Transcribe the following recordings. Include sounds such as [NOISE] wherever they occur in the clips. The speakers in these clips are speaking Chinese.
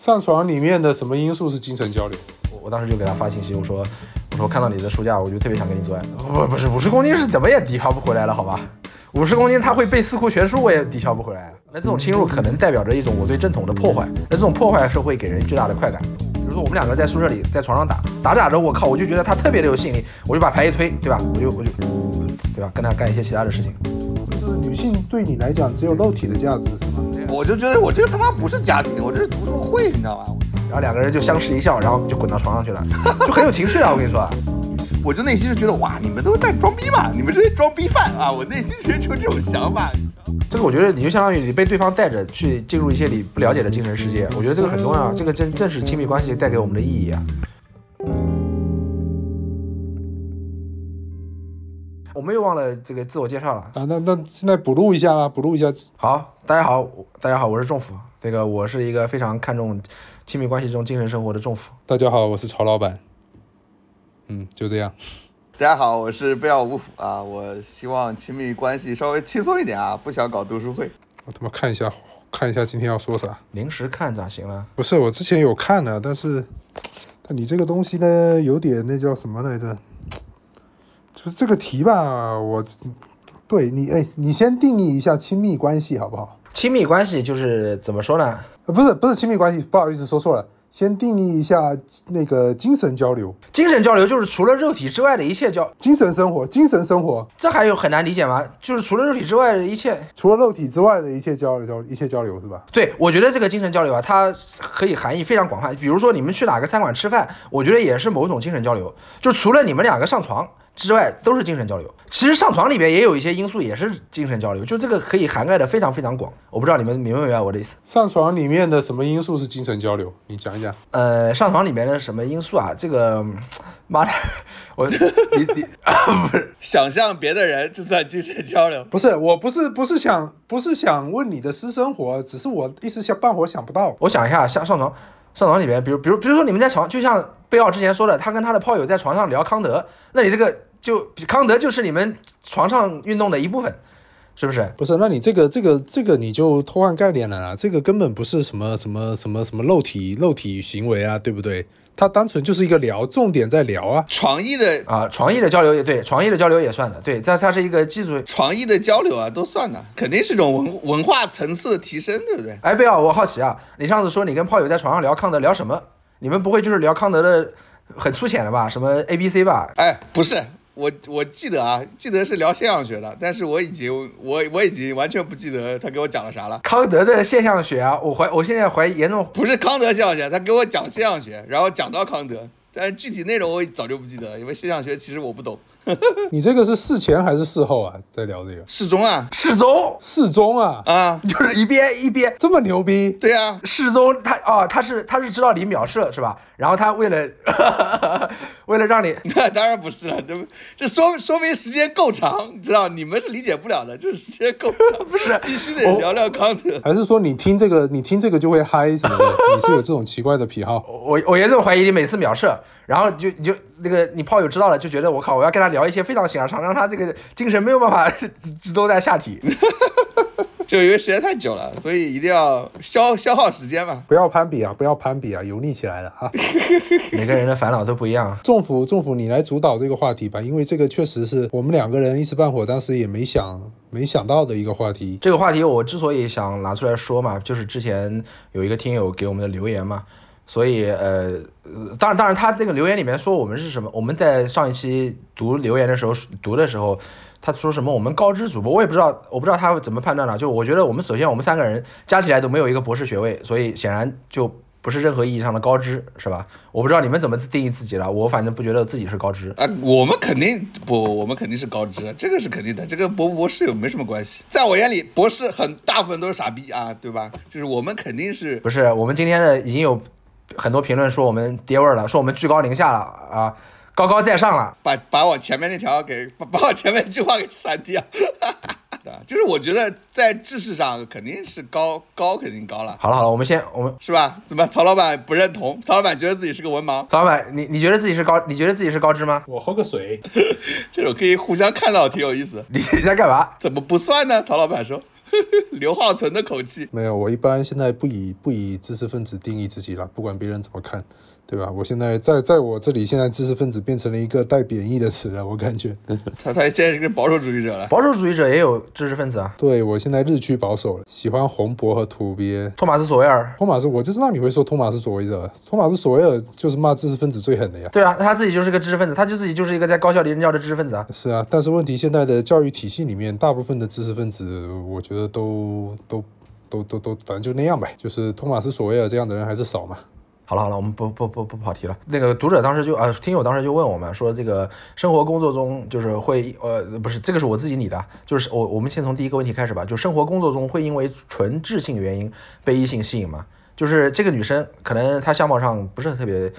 上床里面的什么因素是精神交流？我我当时就给他发信息，我说我说看到你的书架，我就特别想跟你做爱。不不是五十公斤是怎么也抵消不回来了，好吧？五十公斤他会背四库全书，我也抵消不回来。那这种侵入可能代表着一种我对正统的破坏，那这种破坏是会给人巨大的快感。比如说我们两个在宿舍里在床上打打着打着，我靠，我就觉得他特别的有吸引力，我就把牌一推，对吧？我就我就对吧？跟他干一些其他的事情。就是女性对你来讲只有肉体的价值是吗？我就觉得我这个他妈不是家庭，我这是读书会，你知道吧？然后两个人就相视一笑，然后就滚到床上去了，[LAUGHS] 就很有情趣啊！我跟你说，我就内心就觉得哇，你们都在装逼嘛，你们这些装逼犯啊！我内心其实就这种想法。这个我觉得你就相当于你被对方带着去进入一些你不了解的精神世界，我觉得这个很重要，这个正正是亲密关系带给我们的意义啊。我们又忘了这个自我介绍了。啊，那那现在补录一下吧，补录一下。好，大家好，大家好，我是仲甫。这个我是一个非常看重亲密关系中精神生活的仲甫。大家好，我是曹老板。嗯，就这样。大家好，我是贝奥武甫啊，我希望亲密关系稍微轻松一点啊，不想搞读书会。我他妈看一下，看一下今天要说啥。临时看咋行了？不是，我之前有看了，但是，但你这个东西呢，有点那叫什么来着？就是这个题吧，我对你，哎，你先定义一下亲密关系好不好？亲密关系就是怎么说呢？呃，不是，不是亲密关系，不好意思，说错了。先定义一下那个精神交流，精神交流就是除了肉体之外的一切交，精神生活，精神生活，这还有很难理解吗？就是除了肉体之外的一切，除了肉体之外的一切交流交一切交流是吧？对，我觉得这个精神交流啊，它可以含义非常广泛。比如说你们去哪个餐馆吃饭，我觉得也是某种精神交流，就除了你们两个上床。之外都是精神交流，其实上床里边也有一些因素，也是精神交流，就这个可以涵盖的非常非常广。我不知道你们明不明白我的意思？上床里面的什么因素是精神交流？你讲一讲。呃，上床里面的什么因素啊？这个，妈的，我 [LAUGHS] 你你啊不是想象别的人就算精神交流？不是，我不是不是想不是想问你的私生活，只是我一时想半会想不到。我想一下，上上床。上床里面，比如比如比如说你们在床，就像贝奥之前说的，他跟他的炮友在床上聊康德，那你这个就康德就是你们床上运动的一部分，是不是？不是，那你这个这个这个你就偷换概念了啊，这个根本不是什么什么什么什么肉体肉体行为啊，对不对？它单纯就是一个聊，重点在聊啊，床艺的啊，床艺的交流也对，床艺的交流也算的，对，它它是一个技术，床艺的交流啊，都算的，肯定是种文文化层次的提升，对不对？哎，贝尔，我好奇啊，你上次说你跟炮友在床上聊康德，聊什么？你们不会就是聊康德的很粗浅的吧？什么 A B C 吧？哎，不是。我我记得啊，记得是聊现象学的，但是我已经我我已经完全不记得他给我讲了啥了。康德的现象学啊，我怀我现在怀疑严重不是康德现象学，他给我讲现象学，然后讲到康德，但是具体内容我早就不记得，因为现象学其实我不懂。[LAUGHS] 你这个是事前还是事后啊？在聊这个事中啊，事中事中啊啊，就是一边一边这么牛逼？对啊，事中他哦，他是他是知道你秒射是吧？然后他为了 [LAUGHS] 为了让你，[LAUGHS] 那当然不是了，这这说说明时间够长，你知道你们是理解不了的，就是时间够长，不是必须得聊聊康德，还是说你听这个你听这个就会嗨什么的？你是有这种奇怪的癖好？我我严重怀疑你每次秒射，然后就你就那个你炮友知道了就觉得我靠，我要跟他聊一些非常形而上，让他这个精神没有办法 [LAUGHS] 集中在下体，[LAUGHS] 就因为时间太久了，所以一定要消消耗时间嘛。不要攀比啊，不要攀比啊，油腻起来了哈。[LAUGHS] 每个人的烦恼都不一样。政府政府，你来主导这个话题吧，因为这个确实是我们两个人一时半会当时也没想没想到的一个话题。这个话题我之所以想拿出来说嘛，就是之前有一个听友给我们的留言嘛。所以，呃，当然，当然，他这个留言里面说我们是什么？我们在上一期读留言的时候，读的时候，他说什么？我们高知主播，我也不知道，我不知道他怎么判断的。就我觉得，我们首先我们三个人加起来都没有一个博士学位，所以显然就不是任何意义上的高知，是吧？我不知道你们怎么定义自己了，我反正不觉得自己是高知啊。我们肯定不，我们肯定是高知，这个是肯定的，这个博不博士有没什么关系。在我眼里，博士很大部分都是傻逼啊，对吧？就是我们肯定是不是？我们今天的已经有。很多评论说我们跌味儿了，说我们居高临下了啊，高高在上了，把把我前面那条给把把我前面那句话给删掉。[LAUGHS] 对，就是我觉得在知识上肯定是高高，肯定高了。好了好了，我们先我们是吧？怎么曹老板不认同？曹老板觉得自己是个文盲。曹老板，你你觉得自己是高？你觉得自己是高知吗？我喝个水，[LAUGHS] 这种可以互相看到，挺有意思。你在干嘛？怎么不算呢？曹老板说。[LAUGHS] 刘浩存的口气。没有，我一般现在不以不以知识分子定义自己了，不管别人怎么看，对吧？我现在在在我这里，现在知识分子变成了一个带贬义的词了，我感觉。[LAUGHS] 他他现在是个保守主义者了。保守主义者也有知识分子啊，对我现在日趋保守了，喜欢红博和土鳖。托马斯·索维尔。托马斯，我就知道你会说托马斯·索维尔。托马斯·索维尔就是骂知识分子最狠的呀。对啊，他自己就是个知识分子，他就自己就是一个在高校里任教的知识分子啊。是啊，但是问题现在的教育体系里面，大部分的知识分子，我觉得都都都都都，反正就那样呗。就是托马斯·索维尔这样的人还是少嘛。好了好了，我们不不不不跑题了。那个读者当时就啊，听友当时就问我们说，这个生活工作中就是会呃不是这个是我自己拟的，就是我我们先从第一个问题开始吧。就生活工作中会因为纯智性原因被异性吸引吗？就是这个女生可能她相貌上不是特别。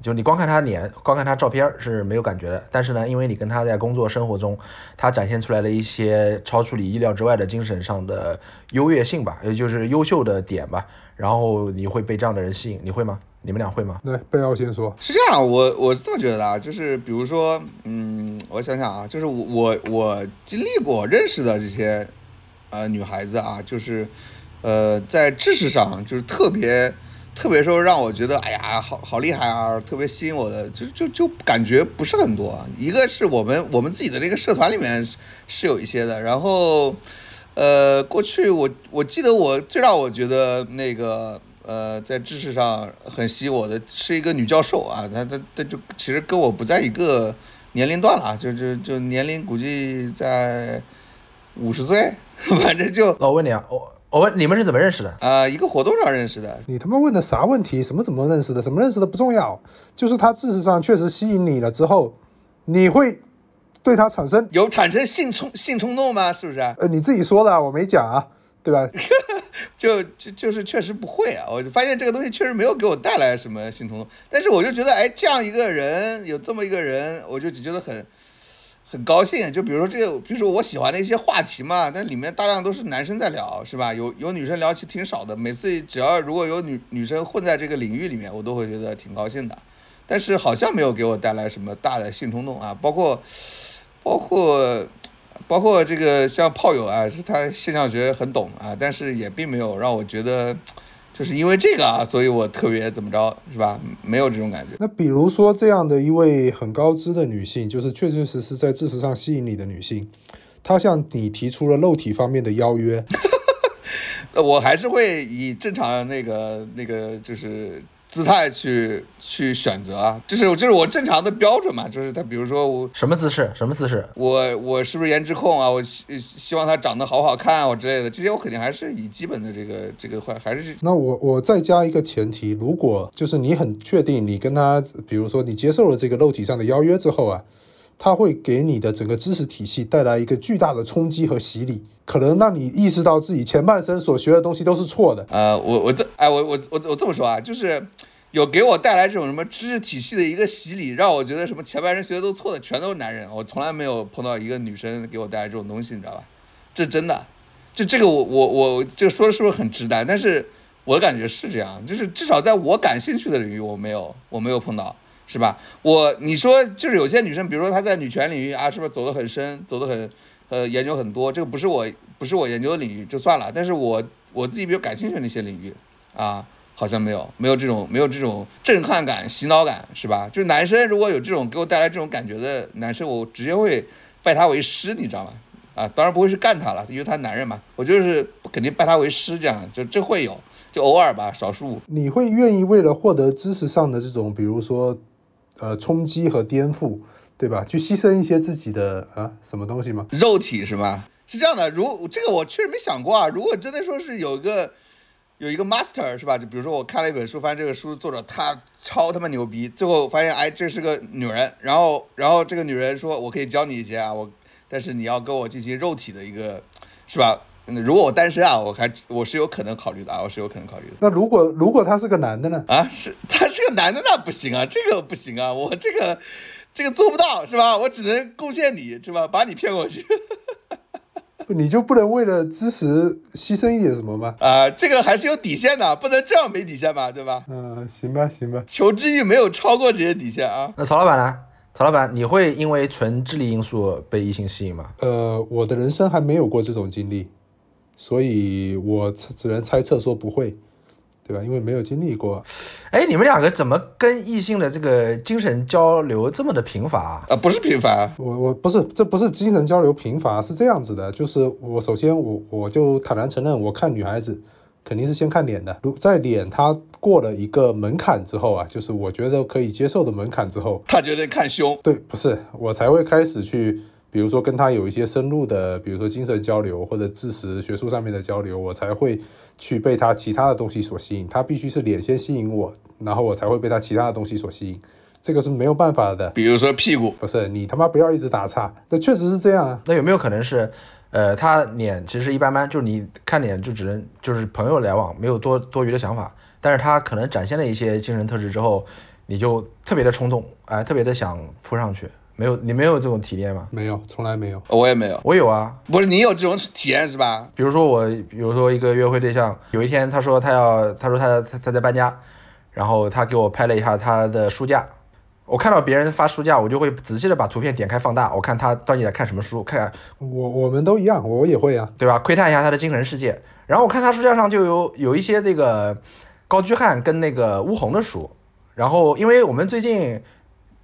就你光看她脸，光看她照片是没有感觉的。但是呢，因为你跟她在工作生活中，她展现出来了一些超出你意料之外的精神上的优越性吧，也就是优秀的点吧。然后你会被这样的人吸引，你会吗？你们俩会吗？来，贝奥先说。是这样，我我是这么觉得啊，就是比如说，嗯，我想想啊，就是我我我经历过认识的这些呃女孩子啊，就是呃在知识上就是特别。特别说让我觉得，哎呀，好好厉害啊！特别吸引我的，就就就感觉不是很多。一个是我们我们自己的这个社团里面是有一些的，然后，呃，过去我我记得我最让我觉得那个呃，在知识上很吸引我的是一个女教授啊，她她她就其实跟我不在一个年龄段了，就就就年龄估计在五十岁，[LAUGHS] 反正就。我问你啊，我。我问你们是怎么认识的？啊，一个活动上认识的。你他妈问的啥问题？什么怎么认识的？什么认识的不重要，就是她知识上确实吸引你了之后，你会对他产生有产生性冲性冲动吗？是不是？呃，你自己说的，我没讲啊，对吧？[LAUGHS] 就就就是确实不会啊，我就发现这个东西确实没有给我带来什么性冲动，但是我就觉得，哎，这样一个人有这么一个人，我就只觉得很。很高兴，就比如说这个，比如说我喜欢的一些话题嘛，但里面大量都是男生在聊，是吧？有有女生聊起挺少的。每次只要如果有女女生混在这个领域里面，我都会觉得挺高兴的。但是好像没有给我带来什么大的性冲动啊，包括包括包括这个像炮友啊，是他现象学很懂啊，但是也并没有让我觉得。就是因为这个啊，所以我特别怎么着，是吧？没有这种感觉。那比如说这样的一位很高知的女性，就是确确实实在知识上吸引你的女性，她向你提出了肉体方面的邀约，[LAUGHS] 我还是会以正常那个那个就是。姿态去去选择啊，这是这是我正常的标准嘛？就是他，比如说我什么姿势，什么姿势，我我是不是颜值控啊？我希希望他长得好好看，我之类的，这些我肯定还是以基本的这个这个话还是。那我我再加一个前提，如果就是你很确定你跟他，比如说你接受了这个肉体上的邀约之后啊。它会给你的整个知识体系带来一个巨大的冲击和洗礼，可能让你意识到自己前半生所学的东西都是错的。呃，我我这哎，我我我我这么说啊，就是有给我带来这种什么知识体系的一个洗礼，让我觉得什么前半生学的都错的，全都是男人。我从来没有碰到一个女生给我带来这种东西，你知道吧？这真的，这这个我我我这个说的是不是很直男？但是我的感觉是这样，就是至少在我感兴趣的领域，我没有我没有碰到。是吧？我你说就是有些女生，比如说她在女权领域啊，是不是走得很深，走得很，呃，研究很多？这个不是我不是我研究的领域，就算了。但是我我自己比较感兴趣的那些领域啊，好像没有没有这种没有这种震撼感、洗脑感，是吧？就是男生如果有这种给我带来这种感觉的男生，我直接会拜他为师，你知道吗？啊，当然不会是干他了，因为他男人嘛，我就是肯定拜他为师，这样就这会有，就偶尔吧，少数。你会愿意为了获得知识上的这种，比如说。呃，冲击和颠覆，对吧？去牺牲一些自己的啊，什么东西吗？肉体是吧？是这样的，如这个我确实没想过啊。如果真的说是有一个有一个 master 是吧？就比如说我看了一本书，发现这个书作者他超他妈牛逼，最后发现哎，这是个女人，然后然后这个女人说，我可以教你一些啊，我但是你要跟我进行肉体的一个，是吧？如果我单身啊，我还我是有可能考虑的啊，我是有可能考虑的。那如果如果他是个男的呢？啊，是 [LAUGHS] 他是个男的那不行啊，这个不行啊，我这个这个做不到是吧？我只能贡献你是吧？把你骗过去。不，[LAUGHS] 你就不能为了支持牺牲一点什么吗？啊，这个还是有底线的，不能这样没底线吧？对吧？嗯，行吧，行吧。求知欲没有超过这些底线啊。那曹老板呢？曹老板，你会因为纯智力因素被异性吸引吗？呃，我的人生还没有过这种经历。所以我只能猜测说不会，对吧？因为没有经历过。哎，你们两个怎么跟异性的这个精神交流这么的频繁啊？啊，不是频繁，我我不是，这不是精神交流频繁，是这样子的，就是我首先我我就坦然承认，我看女孩子肯定是先看脸的，如在脸她过了一个门槛之后啊，就是我觉得可以接受的门槛之后，他觉得看胸，对，不是我才会开始去，比如说跟他有一些深入的，比如说精神交流或者知识学术上面的交流，我才会去被他其他的东西所吸引。他必须是脸先吸引我，然后我才会被他其他的东西所吸引，这个是没有办法的。比如说屁股，不是你他妈不要一直打岔，这确实是这样啊。那有没有可能是，呃，他脸其实一般般，就是你看脸就只能就是朋友来往，没有多多余的想法，但是他可能展现了一些精神特质之后，你就特别的冲动，哎、特别的想扑上去，没有你没有这种体验吗？没有，从来没有。我也没有，我有啊，不是你有这种体验是吧？比如说我，比如说一个约会对象，有一天他说他要，他说他他他在搬家，然后他给我拍了一下他的书架，我看到别人发书架，我就会仔细的把图片点开放大，我看他到底在看什么书，看我我们都一样，我也会啊。对吧？窥探一下他的精神世界。然后我看他书架上就有有一些那个高居汉跟那个乌红的书，然后因为我们最近，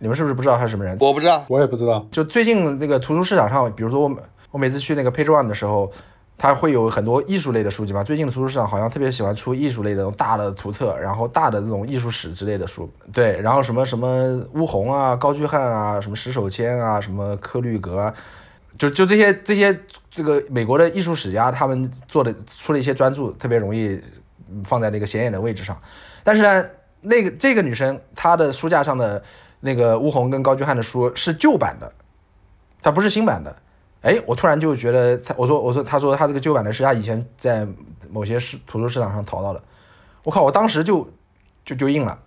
你们是不是不知道他是什么人？我不知道，我也不知道，就最近那个图书市场上，比如说我每我每次去那个 Page One 的时候，它会有很多艺术类的书籍嘛。最近的图书市场好像特别喜欢出艺术类的那种大的图册，然后大的这种艺术史之类的书。对，然后什么什么乌红啊、高居翰啊、什么石守谦啊、什么柯律格啊，就就这些这些这个美国的艺术史家他们做的出了一些专著，特别容易嗯放在那个显眼的位置上。但是呢，那个这个女生她的书架上的那个巫红跟高居汉的书是旧版的，它不是新版的。哎，我突然就觉得他，我说我说他说他这个旧版的是他以前在某些市图书市场上淘到的，我靠，我当时就就就硬了，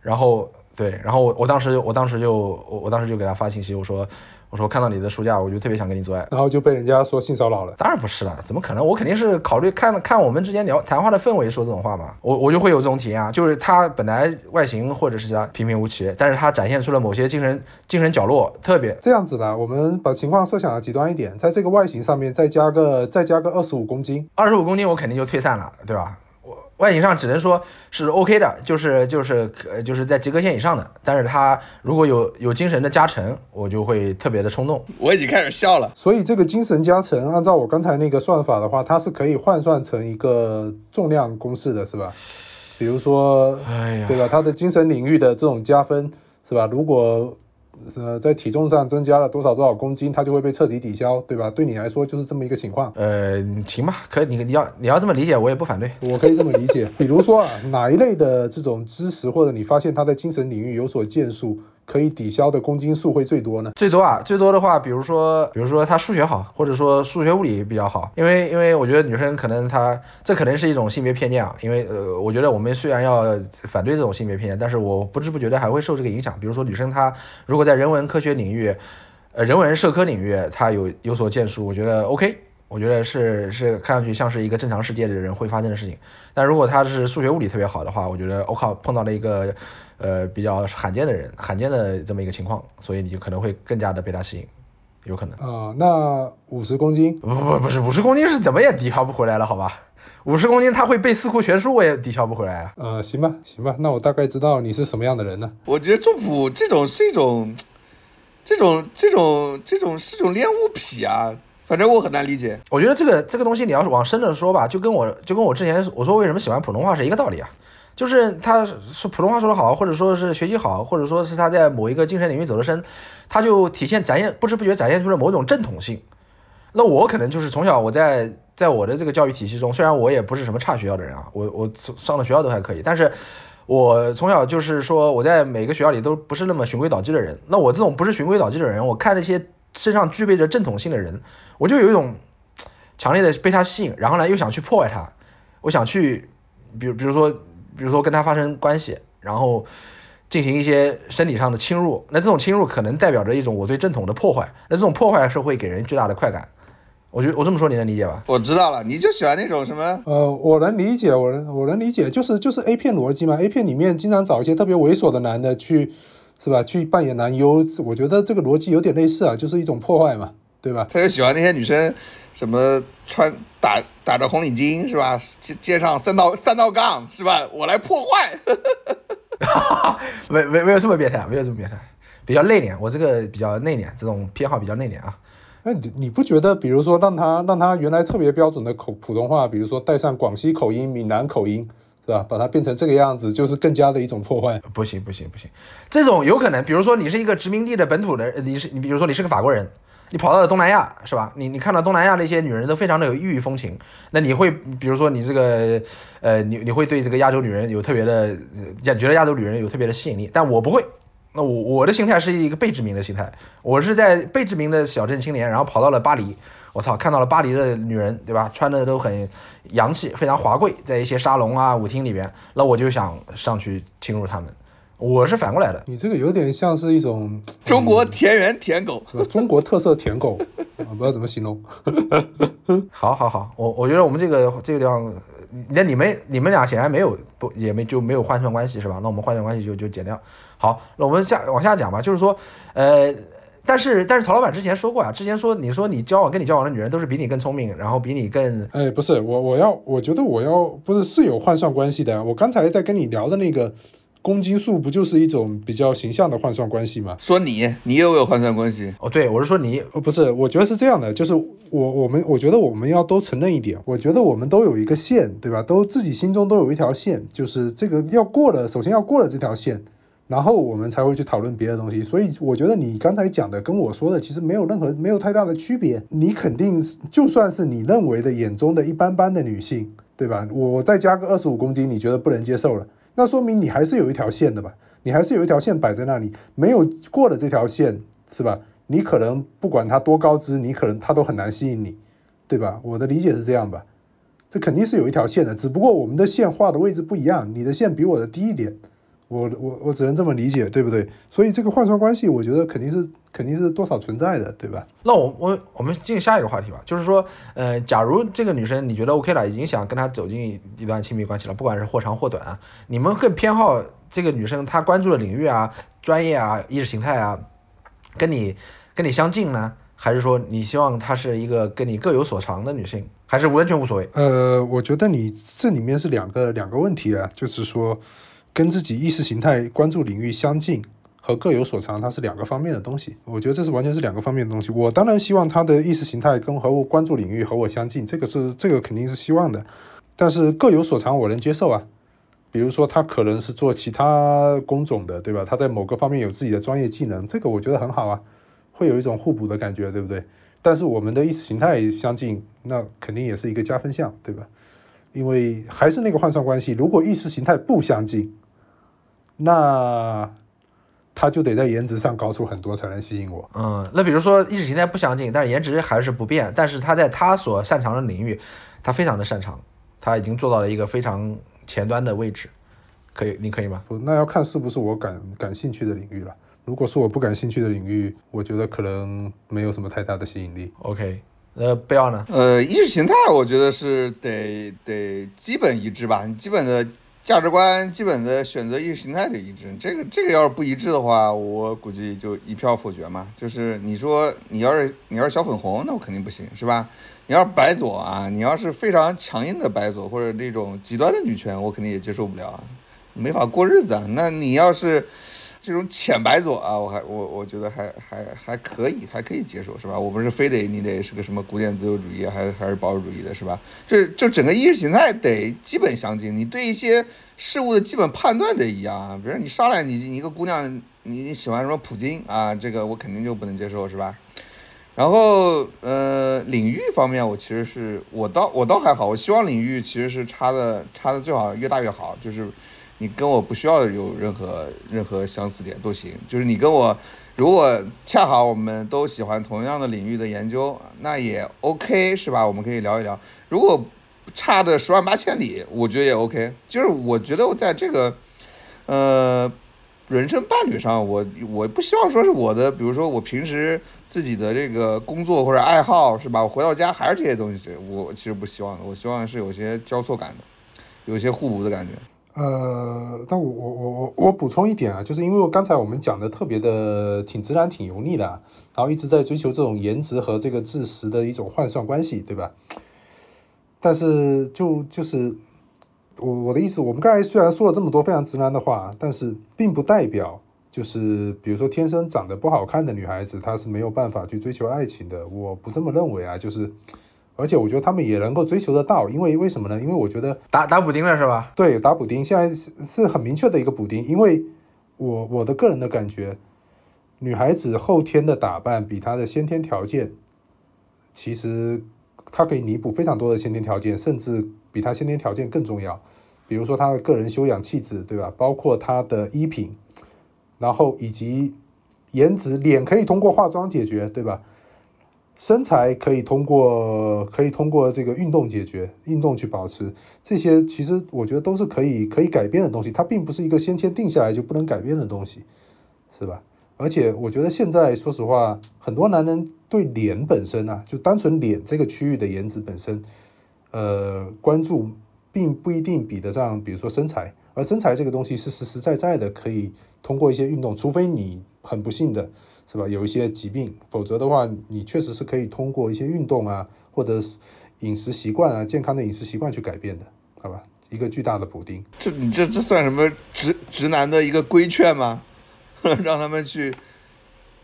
然后对，然后我我当时我当时就我我当时就给他发信息，我说我说看到你的书架，我就特别想跟你做爱。然后就被人家说性骚扰了。当然不是了，怎么可能？我肯定是考虑看看我们之间聊谈话的氛围说这种话嘛。我我就会有这种体验啊，就是他本来外形或者是他平平无奇，但是他展现出了某些精神精神角落特别这样子吧，我们把情况设想的极端一点，在这个外形上面再加个再加个二十五公斤，二十五公斤，我肯定就退散了，对吧？我外形上只能说是 OK 的，就是就是呃就是在及格线以上的，但是他如果有有精神的加成，我就会特别的冲动。我已经开始笑了。所以这个精神加成，按照我刚才那个算法的话，它是可以换算成一个重量公式的，是吧？比如说，哎呀对吧？他的精神领域的这种加分，是吧？如果呃在体重上增加了多少多少公斤，它就会被彻底抵消，对吧？对你来说就是这么一个情况。呃，行吧，可以，你你要你要这么理解，我也不反对。我可以这么理解，比如说啊，哪一类的这种知识，或者你发现他在精神领域有所建树，可以抵消的公斤数会最多呢？最多啊，最多的话，比如说，比如说她数学好，或者说数学物理比较好，因为因为我觉得女生可能她这可能是一种性别偏见啊，因为呃，我觉得我们虽然要反对这种性别偏见，但是我不知不觉的还会受这个影响。比如说女生她如果在人文科学领域，呃，人文社科领域她有有所建树，我觉得 OK。我觉得是是看上去像是一个正常世界的人会发生的事情，但如果他是数学物理特别好的话，我觉得我、靠碰到了一个呃比较罕见的人，罕见的这么一个情况，所以你就可能会更加的被他吸引，有可能。啊、那五十公斤，不不不是五十公斤是怎么也抵消不回来了，好吧？五十公斤他会背四库全书，我也抵消不回来啊。呃，行吧，行吧，那我大概知道你是什么样的人呢。我觉得中普这种是一种，这种这种这种是一种恋物癖啊，反正我很难理解。我觉得这个这个东西你要是往深了说吧，就跟我就跟我之前我说为什么喜欢普通话是一个道理啊，就是他是普通话说得好，或者说是学习好，或者说是他在某一个精神领域走得深，他就体现展现不知不觉展现出了某种正统性。那我可能就是从小我在在我的这个教育体系中，虽然我也不是什么差学校的人啊，我我上的学校都还可以，但是我从小就是说我在每个学校里都不是那么循规蹈矩的人。那我这种不是循规蹈矩的人，我看那些身上具备着正统性的人，我就有一种强烈的被他吸引，然后呢又想去破坏他，我想去，比如比如说比如说跟他发生关系，然后进行一些身体上的侵入，那这种侵入可能代表着一种我对正统的破坏，那这种破坏是会给人巨大的快感。我觉得我这么说你能理解吧？我知道了，你就喜欢那种什么？呃，我能理解，我能我能理解，就是就是 A 片逻辑嘛，A 片里面经常找一些特别猥琐的男的去，是吧？去扮演男优，我觉得这个逻辑有点类似啊，就是一种破坏嘛。对吧？他就喜欢那些女生，什么穿打打着红领巾是吧？街街上三道三道杠是吧？我来破坏。[LAUGHS] 没没没有这么变态，没有这么变态，比较内敛。我这个比较内敛，这种偏好比较内敛啊。那你你不觉得，比如说让他让他原来特别标准的口普通话，比如说带上广西口音、闽南口音，是吧？把它变成这个样子，就是更加的一种破坏。不行不行不行，这种有可能，比如说你是一个殖民地的本土的，你是你比如说你是个法国人，你跑到了东南亚，是吧？你你看到东南亚那些女人都非常的有异域风情，那你会比如说你这个呃你你会对这个亚洲女人有特别的，呃觉得亚洲女人有特别的吸引力，但我不会。那我我的心态是一个被殖民的心态，我是在被殖民的小镇青年，然后跑到了巴黎，我操，看到了巴黎的女人，对吧？穿的都很洋气，非常华贵，在一些沙龙啊、舞厅里边，那我就想上去侵入他们。我是反过来的，你这个有点像是一种中国田园舔狗，呃中国特色舔狗，我，[LAUGHS] 不知道怎么形容。[LAUGHS] 好好好，我我觉得我们这个这个地方，那你们你们俩显然没有不也没就没有换算关系是吧？那我们换算关系就就减掉。好，那我们下往下讲吧，就是说，呃，但是但是曹老板之前说过啊，之前说你说你交往跟你交往的女人都是比你更聪明，然后比你更哎，不是我，我要，我觉得我要不是是有换算关系的。我刚才在跟你聊的那个公斤数，不就是一种比较形象的换算关系吗？说你你也有换算关系，哦，对我是说你呃，不是，我觉得是这样的，就是我我们我觉得我们要都承认一点，我觉得我们都有一个线，对吧？都自己心中都有一条线，就是这个要过了，首先要过了这条线，然后我们才会去讨论别的东西。所以我觉得你刚才讲的跟我说的其实没有任何没有太大的区别。你肯定是就算是你认为的眼中的一般般的女性，对吧？我再加个二十五公斤，你觉得不能接受了，那说明你还是有一条线的吧？你还是有一条线摆在那里，没有过了这条线，是吧？你可能不管她多高知，你可能她都很难吸引你，对吧？我的理解是这样吧？这肯定是有一条线的，只不过我们的线画的位置不一样，你的线比我的低一点，我我我只能这么理解，对不对？所以这个换算关系，我觉得肯定是肯定是多少存在的，对吧？那我我我们进下一个话题吧，就是说，呃，假如这个女生你觉得 OK 了，已经想跟她走进一段亲密关系了，不管是或长或短啊，你们更偏好这个女生她关注的领域啊、专业啊、意识形态啊，跟你跟你相近呢，还是说你希望她是一个跟你各有所长的女性，还是完全无所谓？呃，我觉得你这里面是两个两个问题啊，就是说跟自己意识形态关注领域相近和各有所长，它是两个方面的东西。我觉得这是完全是两个方面的东西。我当然希望他的意识形态跟和我关注领域和我相近，这个是这个肯定是希望的。但是各有所长我能接受啊，比如说他可能是做其他工种的，对吧？他在某个方面有自己的专业技能，这个我觉得很好啊，会有一种互补的感觉，对不对？但是我们的意识形态相近，那肯定也是一个加分项，对吧？因为还是那个换算关系，如果意识形态不相近，那他就得在颜值上高出很多才能吸引我。嗯，那比如说意识形态不相近，但是颜值还是不变，但是他在他所擅长的领域，他非常的擅长，他已经做到了一个非常前端的位置，可以，你可以吗？不，那要看是不是我感感兴趣的领域了。如果是我不感兴趣的领域，我觉得可能没有什么太大的吸引力。OK，呃，不要呢？呃，意识形态我觉得是得得基本一致吧，你基本的价值观、基本的选择意识形态得一致。这个这个要是不一致的话，我估计就一票否决嘛。就是你说你要是你要是小粉红，那我肯定不行，是吧？你要是白左啊，你要是非常强硬的白左或者那种极端的女权，我肯定也接受不了啊，没法过日子啊。那你要是这种浅白左啊，我还我我觉得还还还可以，还可以接受，是吧？我不是非得你得是个什么古典自由主义，还是还是保守主义的，是吧？这就整个意识形态得基本相近，你对一些事物的基本判断得一样啊。比如你上来你你一个姑娘，你你喜欢什么普京啊，这个我肯定就不能接受，是吧？然后呃，领域方面我其实是我倒我倒还好，我希望领域其实是差的差的最好越大越好，就是你跟我不需要有任何任何相似点都行，就是你跟我如果恰好我们都喜欢同样的领域的研究，那也 OK 是吧？我们可以聊一聊。如果差的十万八千里，我觉得也 OK。就是我觉得我在这个呃人生伴侣上，我我不希望说是我的，比如说我平时自己的这个工作或者爱好是吧？我回到家还是这些东西，我其实不希望的。我希望是有些交错感的，有些互补的感觉。呃，但我我我我我补充一点啊，就是因为我刚才我们讲的特别的挺直男、挺油腻的，然后一直在追求这种颜值和这个知识的一种换算关系，对吧？但是就就是我我的意思，我们刚才虽然说了这么多非常直男的话，但是并不代表就是比如说天生长得不好看的女孩子，她是没有办法去追求爱情的。我不这么认为啊，就是而且我觉得他们也能够追求得到，因为为什么呢？因为我觉得打打补丁了是吧？对，打补丁现在是是很明确的一个补丁，因为我我的个人的感觉，女孩子后天的打扮比她的先天条件，其实她可以弥补非常多的先天条件，甚至比她先天条件更重要。比如说她的个人修养、气质，对吧？包括她的衣品，然后以及颜值，脸可以通过化妆解决，对吧？身材可以通过可以通过这个运动解决，运动去保持，这些其实我觉得都是可以可以改变的东西，它并不是一个先天定下来就不能改变的东西，是吧？而且我觉得现在说实话，很多男人对脸本身啊，就单纯脸这个区域的颜值本身，呃，关注并不一定比得上，比如说身材，而身材这个东西是实实在在的，可以通过一些运动，除非你很不幸的。是吧？有一些疾病，否则的话，你确实是可以通过一些运动啊，或者饮食习惯啊，健康的饮食习惯去改变的，好吧？一个巨大的补丁。这你这这算什么直直男的一个规劝吗？[LAUGHS] 让他们去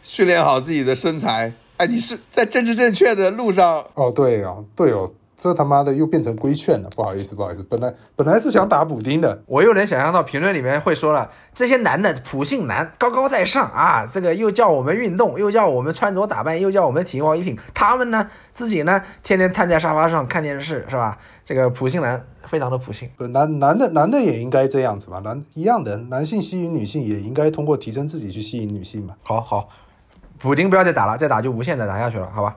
训练好自己的身材。哎，你是在政治正确的路上。哦，对哦，对哦。这他妈的又变成规劝了，不好意思，不好意思，本来本来是想打补丁的，我又能想象到评论里面会说了，这些男的普信男高高在上啊，这个又叫我们运动，又叫我们穿着打扮，又叫我们体验衣品，他们呢自己呢天天瘫在沙发上看电视，是吧？这个普信男非常的普信，男男的男的也应该这样子吧？男一样的，男性吸引女性也应该通过提升自己去吸引女性嘛？好好，补丁不要再打了，再打就无限的打下去了，好吧？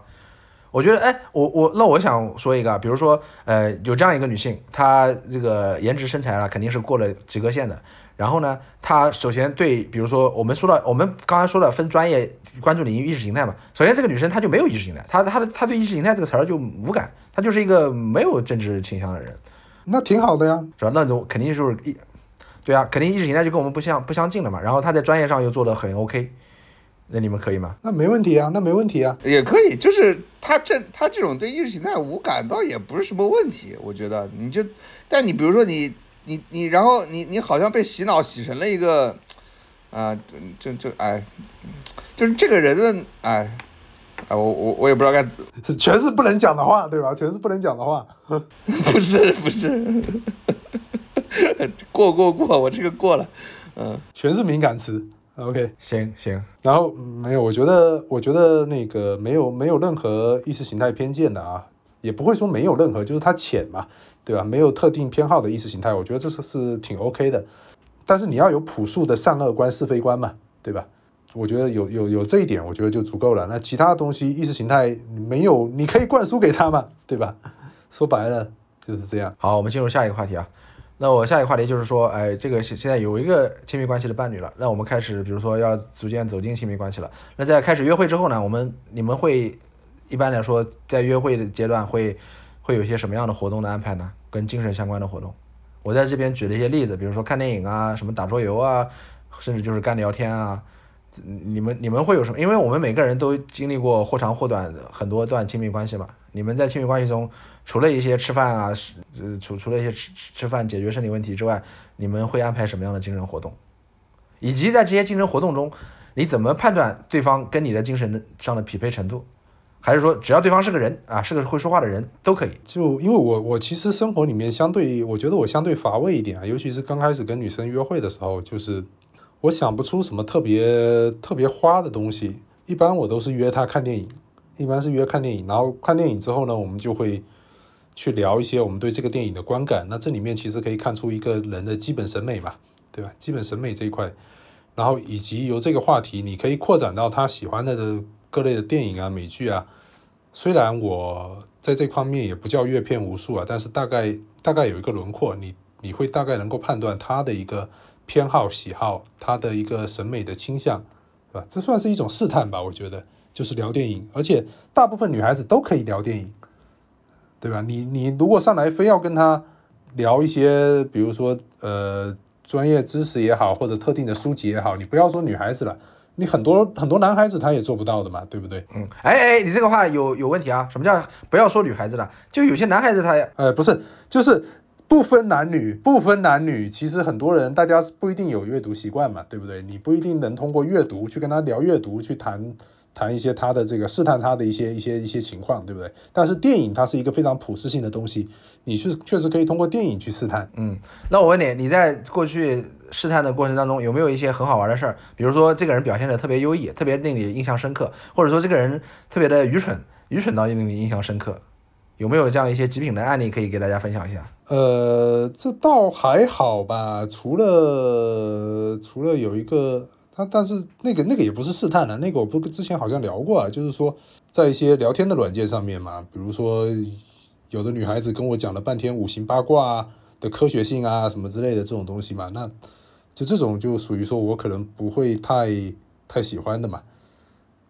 我觉得，哎，我我那我想说一个，比如说，呃，有这样一个女性，她这个颜值身材啊，肯定是过了及格线的。然后呢，她首先对，比如说我们说到，我们刚才说了分专业关注领域意识形态嘛。首先，这个女生她就没有意识形态，她她的她对意识形态这个词儿就无感，她就是一个没有政治倾向的人。那挺好的呀，是吧？那种肯定就是一，对啊，肯定意识形态就跟我们不相不相近了嘛。然后她在专业上又做的很 OK。那你们可以吗？那没问题啊，那没问题啊，也可以。就是他这他这种对意识形态无感，倒也不是什么问题。我觉得你就，但你比如说你你你，然后你你好像被洗脑洗成了一个，啊，就就哎，就是这个人的哎，啊我我我也不知道该，[LAUGHS] 全是不能讲的话，对吧？全是不能讲的话，不 [LAUGHS] 是不是，[LAUGHS] 过过过，我这个过了，嗯，全是敏感词。OK，行行，然后没有，我觉得，我觉得那个没有没有任何意识形态偏见的啊，也不会说没有任何，就是它浅嘛，对吧？没有特定偏好的意识形态，我觉得这是是挺 OK 的。但是你要有朴素的善恶观、是非观嘛，对吧？我觉得有有有这一点，我觉得就足够了。那其他东西，意识形态没有，你可以灌输给他嘛，对吧？说白了就是这样。好，我们进入下一个话题啊。那我下一个话题就是说，哎，这个现现在有一个亲密关系的伴侣了，那我们开始，比如说要逐渐走进亲密关系了。那在开始约会之后呢，我们你们会一般来说在约会的阶段会会有些什么样的活动的安排呢？跟精神相关的活动，我在这边举了一些例子，比如说看电影啊，什么打桌游啊，甚至就是干聊天啊。你们你们会有什么？因为我们每个人都经历过或长或短很多段亲密关系嘛。你们在亲密关系中，除了一些吃饭啊，呃，除除了一些吃吃饭解决生理问题之外，你们会安排什么样的精神活动？以及在这些精神活动中，你怎么判断对方跟你的精神上的匹配程度？还是说只要对方是个人啊，是个会说话的人都可以？就因为我我其实生活里面相对，我觉得我相对乏味一点啊，尤其是刚开始跟女生约会的时候，就是。我想不出什么特别特别花的东西，一般我都是约他看电影，一般是约看电影，然后看电影之后呢，我们就会去聊一些我们对这个电影的观感。那这里面其实可以看出一个人的基本审美嘛，对吧？基本审美这一块，然后以及由这个话题，你可以扩展到他喜欢的各类的电影啊、美剧啊。虽然我在这方面也不叫阅片无数啊，但是大概大概有一个轮廓，你你会大概能够判断他的一个。偏好、喜好，他的一个审美的倾向，是吧？这算是一种试探吧？我觉得，就是聊电影，而且大部分女孩子都可以聊电影，对吧？你你如果上来非要跟他聊一些，比如说呃专业知识也好，或者特定的书籍也好，你不要说女孩子了，你很多很多男孩子他也做不到的嘛，对不对？嗯，哎哎，你这个话有有问题啊？什么叫不要说女孩子了？就有些男孩子他呃，不是，就是不分男女，不分男女，其实很多人大家不一定有阅读习惯嘛，对不对？你不一定能通过阅读去跟他聊阅读，去谈谈一些他的这个试探他的一些一些一些情况，对不对？但是电影它是一个非常普适性的东西，你是确实可以通过电影去试探。嗯，那我问你，你在过去试探的过程当中，有没有一些很好玩的事儿？比如说这个人表现的特别优异，特别令你印象深刻，或者说这个人特别的愚蠢，愚蠢到令你印象深刻，有没有这样一些极品的案例可以给大家分享一下？呃，这倒还好吧，除了除了有一个，他但是那个那个也不是试探的，那个我不之前好像聊过啊，就是说在一些聊天的软件上面嘛，比如说有的女孩子跟我讲了半天五行八卦的科学性啊什么之类的这种东西嘛，那就这种就属于说我可能不会太太喜欢的嘛。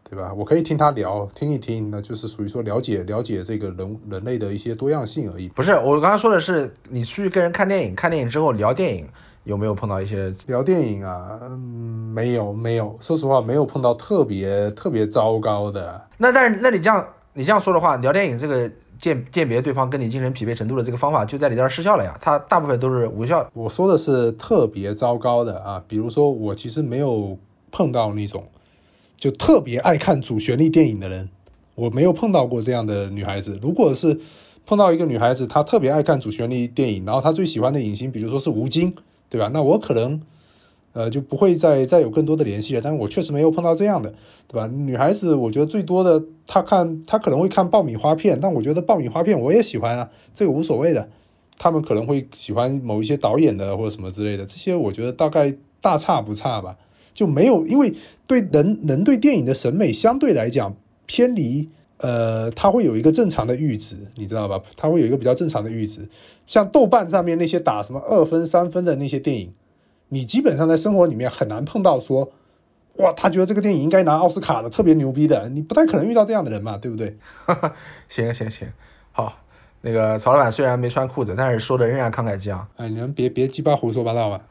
对吧？我可以听他聊，听一听，那就是属于说了解了解这个人人类的一些多样性而已。不是，我刚刚说的是你去跟人看电影，看电影之后聊电影，有没有碰到一些？聊电影啊，嗯，没有没有，说实话没有碰到特别特别糟糕的。那但是那你这样你这样说的话，聊电影这个鉴鉴别对方跟你精神匹配程度的这个方法就在你这儿失效了呀？它大部分都是无效的。我说的是特别糟糕的啊，比如说我其实没有碰到那种。就特别爱看主旋律电影的人，我没有碰到过这样的女孩子。如果是碰到一个女孩子，她特别爱看主旋律电影，然后她最喜欢的影星，比如说是吴京，对吧？那我可能呃就不会再再有更多的联系了。但是我确实没有碰到这样的，对吧？女孩子我觉得最多的，她看她可能会看爆米花片，但我觉得爆米花片我也喜欢啊，这个无所谓的。他们可能会喜欢某一些导演的或者什么之类的，这些我觉得大概大差不差吧。就没有，因为对人人对电影的审美相对来讲偏离，呃，它会有一个正常的阈值，你知道吧？它会有一个比较正常的阈值。像豆瓣上面那些打什么二分、三分的那些电影，你基本上在生活里面很难碰到说，哇，他觉得这个电影应该拿奥斯卡的，特别牛逼的，你不太可能遇到这样的人嘛，对不对？行行行，好，那个曹老板虽然没穿裤子，但是说的仍然慷慨激昂。哎，你们别别鸡巴胡说八道吧。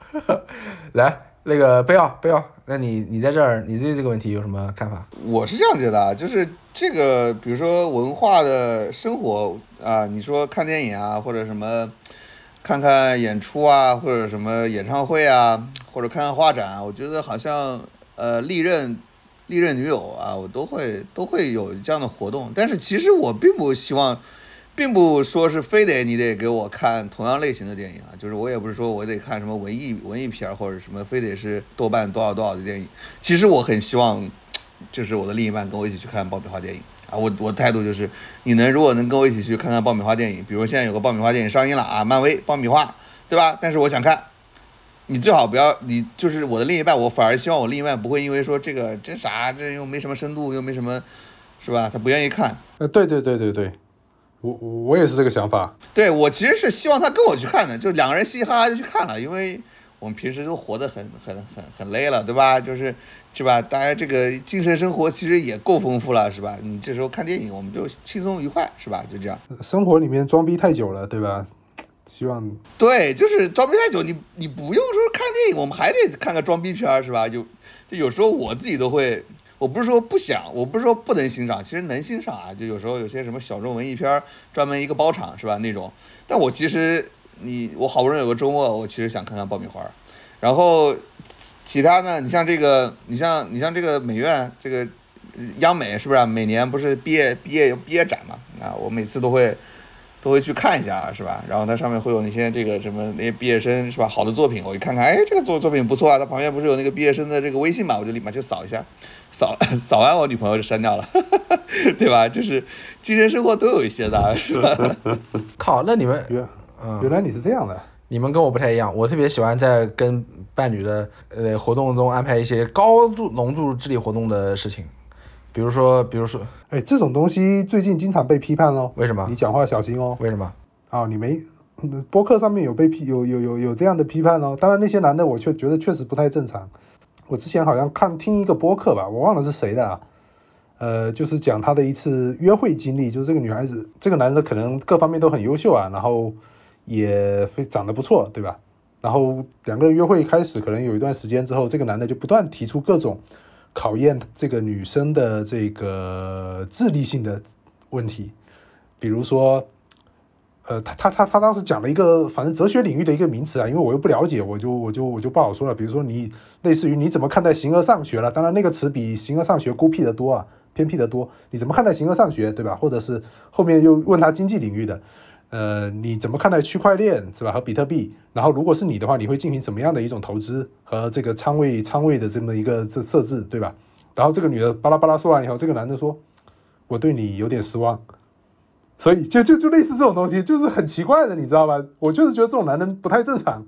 [LAUGHS] 来。那个不要不要，那你你在这儿，你对这个问题有什么看法？我是这样觉得啊，就是这个，比如说文化的生活啊，你说看电影啊，或者什么，看看演出啊，或者什么演唱会啊，或者看看画展啊，我觉得好像呃历任历任女友啊，我都会都会有这样的活动，但是其实我并不希望。并不说是非得你得给我看同样类型的电影啊，就是我也不是说我得看什么文艺文艺片或者什么，非得是豆瓣多少多少的电影。其实我很希望，就是我的另一半跟我一起去看爆米花电影啊。我我态度就是，你能如果能跟我一起去看看爆米花电影，比如现在有个爆米花电影上映了啊，漫威爆米花，对吧？但是我想看，你最好不要，你就是我的另一半，我反而希望我另一半不会因为说这个这啥，这又没什么深度，又没什么，是吧？他不愿意看。呃，对对对对对。我我我也是这个想法，对我其实是希望他跟我去看的，就两个人嘻嘻哈哈就去看了，因为我们平时都活得很很很很累了，对吧？就是是吧？大家这个精神生活其实也够丰富了，是吧？你这时候看电影，我们就轻松愉快，是吧？就这样。生活里面装逼太久了，对吧？希望对，就是装逼太久，你你不用说看电影，我们还得看个装逼片儿，是吧？就就有时候我自己都会。我不是说不想，我不是说不能欣赏，其实能欣赏啊。就有时候有些什么小众文艺片，专门一个包场是吧那种。但我其实你我好不容易有个周末，我其实想看看爆米花。然后其他呢？你像这个，你像你像这个美院这个央美是不是每年不是毕业毕业毕业展嘛？啊，我每次都会。都会去看一下，是吧？然后它上面会有那些这个什么那些毕业生，是吧？好的作品，我一看看，哎，这个作作品不错啊。它旁边不是有那个毕业生的这个微信嘛？我就立马去扫一下，扫 [LAUGHS] 扫完我女朋友就删掉了，[LAUGHS] 对吧？就是精神生活都有一些的，是吧？[LAUGHS] 靠，那你们原原来你是这样的，你们跟我不太一样，我特别喜欢在跟伴侣的呃活动中安排一些高度浓度智力活动的事情。比如说，比如说，哎，这种东西最近经常被批判喽。为什么？你讲话小心哦。为什么？哦，你没，播客上面有被批，有有有有这样的批判哦。当然，那些男的我却觉得确实不太正常。我之前好像看听一个播客吧，我忘了是谁的啊。呃，就是讲他的一次约会经历，就是这个女孩子，这个男的可能各方面都很优秀啊，然后也非长得不错，对吧？然后两个人约会开始，可能有一段时间之后，这个男的就不断提出各种考验这个女生的这个智力性的问题，比如说，呃，他他他他当时讲了一个反正哲学领域的一个名词啊，因为我又不了解，我就我就我就不好说了。比如说你类似于你怎么看待形而上学了？当然那个词比形而上学孤僻的多啊，偏僻的多。你怎么看待形而上学，对吧？或者是后面又问他经济领域的。呃，你怎么看待区块链是吧？和比特币？然后如果是你的话，你会进行怎么样的一种投资和这个仓位仓位的这么一个这设置，对吧？然后这个女的巴拉巴拉说完以后，这个男的说：“我对你有点失望。”所以就就就类似这种东西，就是很奇怪的，你知道吧？我就是觉得这种男人不太正常。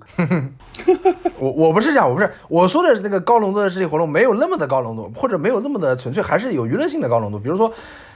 我我不是这样，我不是我说的那个高浓度的智力活动没有那么的高浓度，或者没有那么的纯粹，还是有娱乐性的高浓度。比如说，比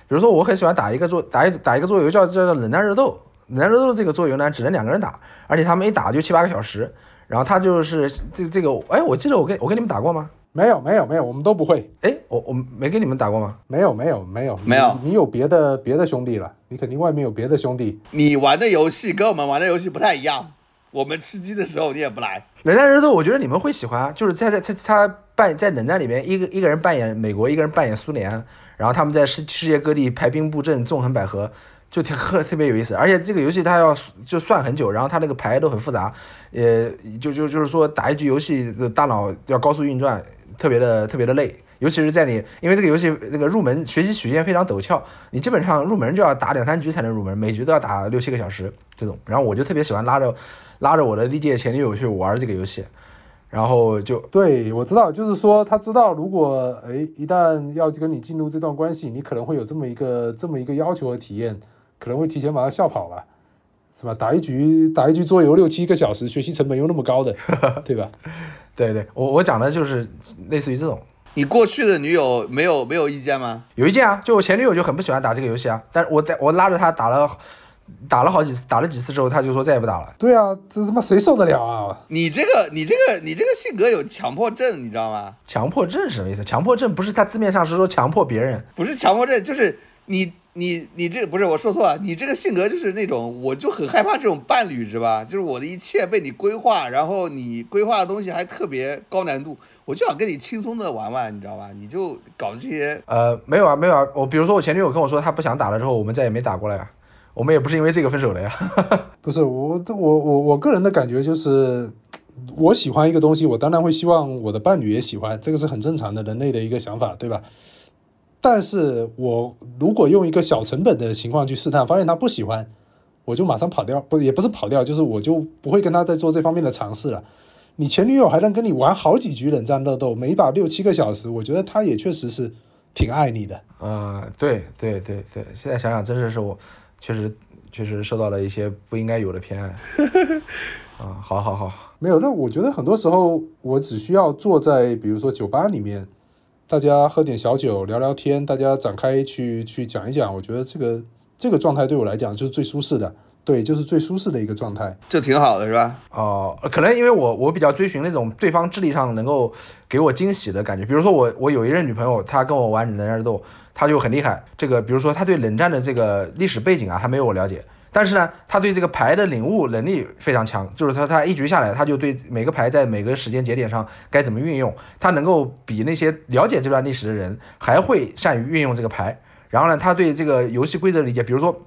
如说我很喜欢打一个做打一打一个桌游叫叫叫冷战热斗。冷战热斗这个桌游呢，只能两个人打，而且他们一打就七八个小时。然后他就是这这个，哎，我记得我跟我跟你们打过吗？没有没有没有，我们都不会。哎，我我没跟你们打过吗？没有没有没有没有，你有别的别的兄弟了，你肯定外面有别的兄弟。你玩的游戏跟我们玩的游戏不太一样。我们吃鸡的时候你也不来。冷战热斗，我觉得你们会喜欢，就是在在在他扮在冷战里面，一个一个人扮演美国，一个人扮演苏联，然后他们在世世界各地排兵布阵，纵横捭阖。就挺 [LAUGHS] 特特别有意思，而且这个游戏它要就算很久，然后它那个牌都很复杂，呃，就就就是说打一局游戏大脑要高速运转，特别的特别的累，尤其是在你因为这个游戏那个入门学习曲线非常陡峭，你基本上入门就要打两三局才能入门，每局都要打六七个小时这种，然后我就特别喜欢拉着拉着我的历届前女友去玩这个游戏，然后就对我知道，就是说他知道如果哎一旦要跟你进入这段关系，你可能会有这么一个这么一个要求和体验。可能会提前把他吓跑了，是吧？打一局打一局桌游六七个小时，学习成本又那么高的，[LAUGHS] 对吧？对对，我我讲的就是类似于这种。你过去的女友没有没有意见吗？有意见啊，就我前女友就很不喜欢打这个游戏啊，但是我在我拉着她打了打了好几次，打了几次之后，她就说再也不打了。对啊，这他妈谁受得了啊？你这个你这个你这个性格有强迫症，你知道吗？强迫症是什么意思？强迫症不是他字面上是说强迫别人，不是强迫症，就是你。你你这不是我说错了，你这个性格就是那种，我就很害怕这种伴侣，是吧？就是我的一切被你规划，然后你规划的东西还特别高难度，我就想跟你轻松的玩玩，你知道吧？你就搞这些，呃，没有啊，没有啊。我比如说我前女友跟我说她不想打了之后，我们再也没打过了呀。我们也不是因为这个分手的呀。[LAUGHS] 不是我我我我个人的感觉就是，我喜欢一个东西，我当然会希望我的伴侣也喜欢，这个是很正常的人类的一个想法，对吧？但是我如果用一个小成本的情况去试探，发现他不喜欢，我就马上跑掉，不也不是跑掉，就是我就不会跟他再做这方面的尝试了。你前女友还能跟你玩好几局冷战热斗，每把六七个小时，我觉得他也确实是挺爱你的。啊，对对对对，现在想想，真的是我确实确实受到了一些不应该有的偏爱。[LAUGHS] 啊，好好好，没有，那我觉得很多时候我只需要坐在比如说酒吧里面。大家喝点小酒，聊聊天，大家展开去去讲一讲，我觉得这个这个状态对我来讲就是最舒适的，对，就是最舒适的一个状态，就挺好的，是吧？哦，可能因为我我比较追寻那种对方智力上能够给我惊喜的感觉，比如说我我有一任女朋友，她跟我玩冷战斗，她就很厉害，这个比如说她对冷战的这个历史背景啊，她没有我了解。但是呢，他对这个牌的领悟能力非常强，就是他他一局下来，他就对每个牌在每个时间节点上该怎么运用，他能够比那些了解这段历史的人还会善于运用这个牌。然后呢，他对这个游戏规则理解，比如说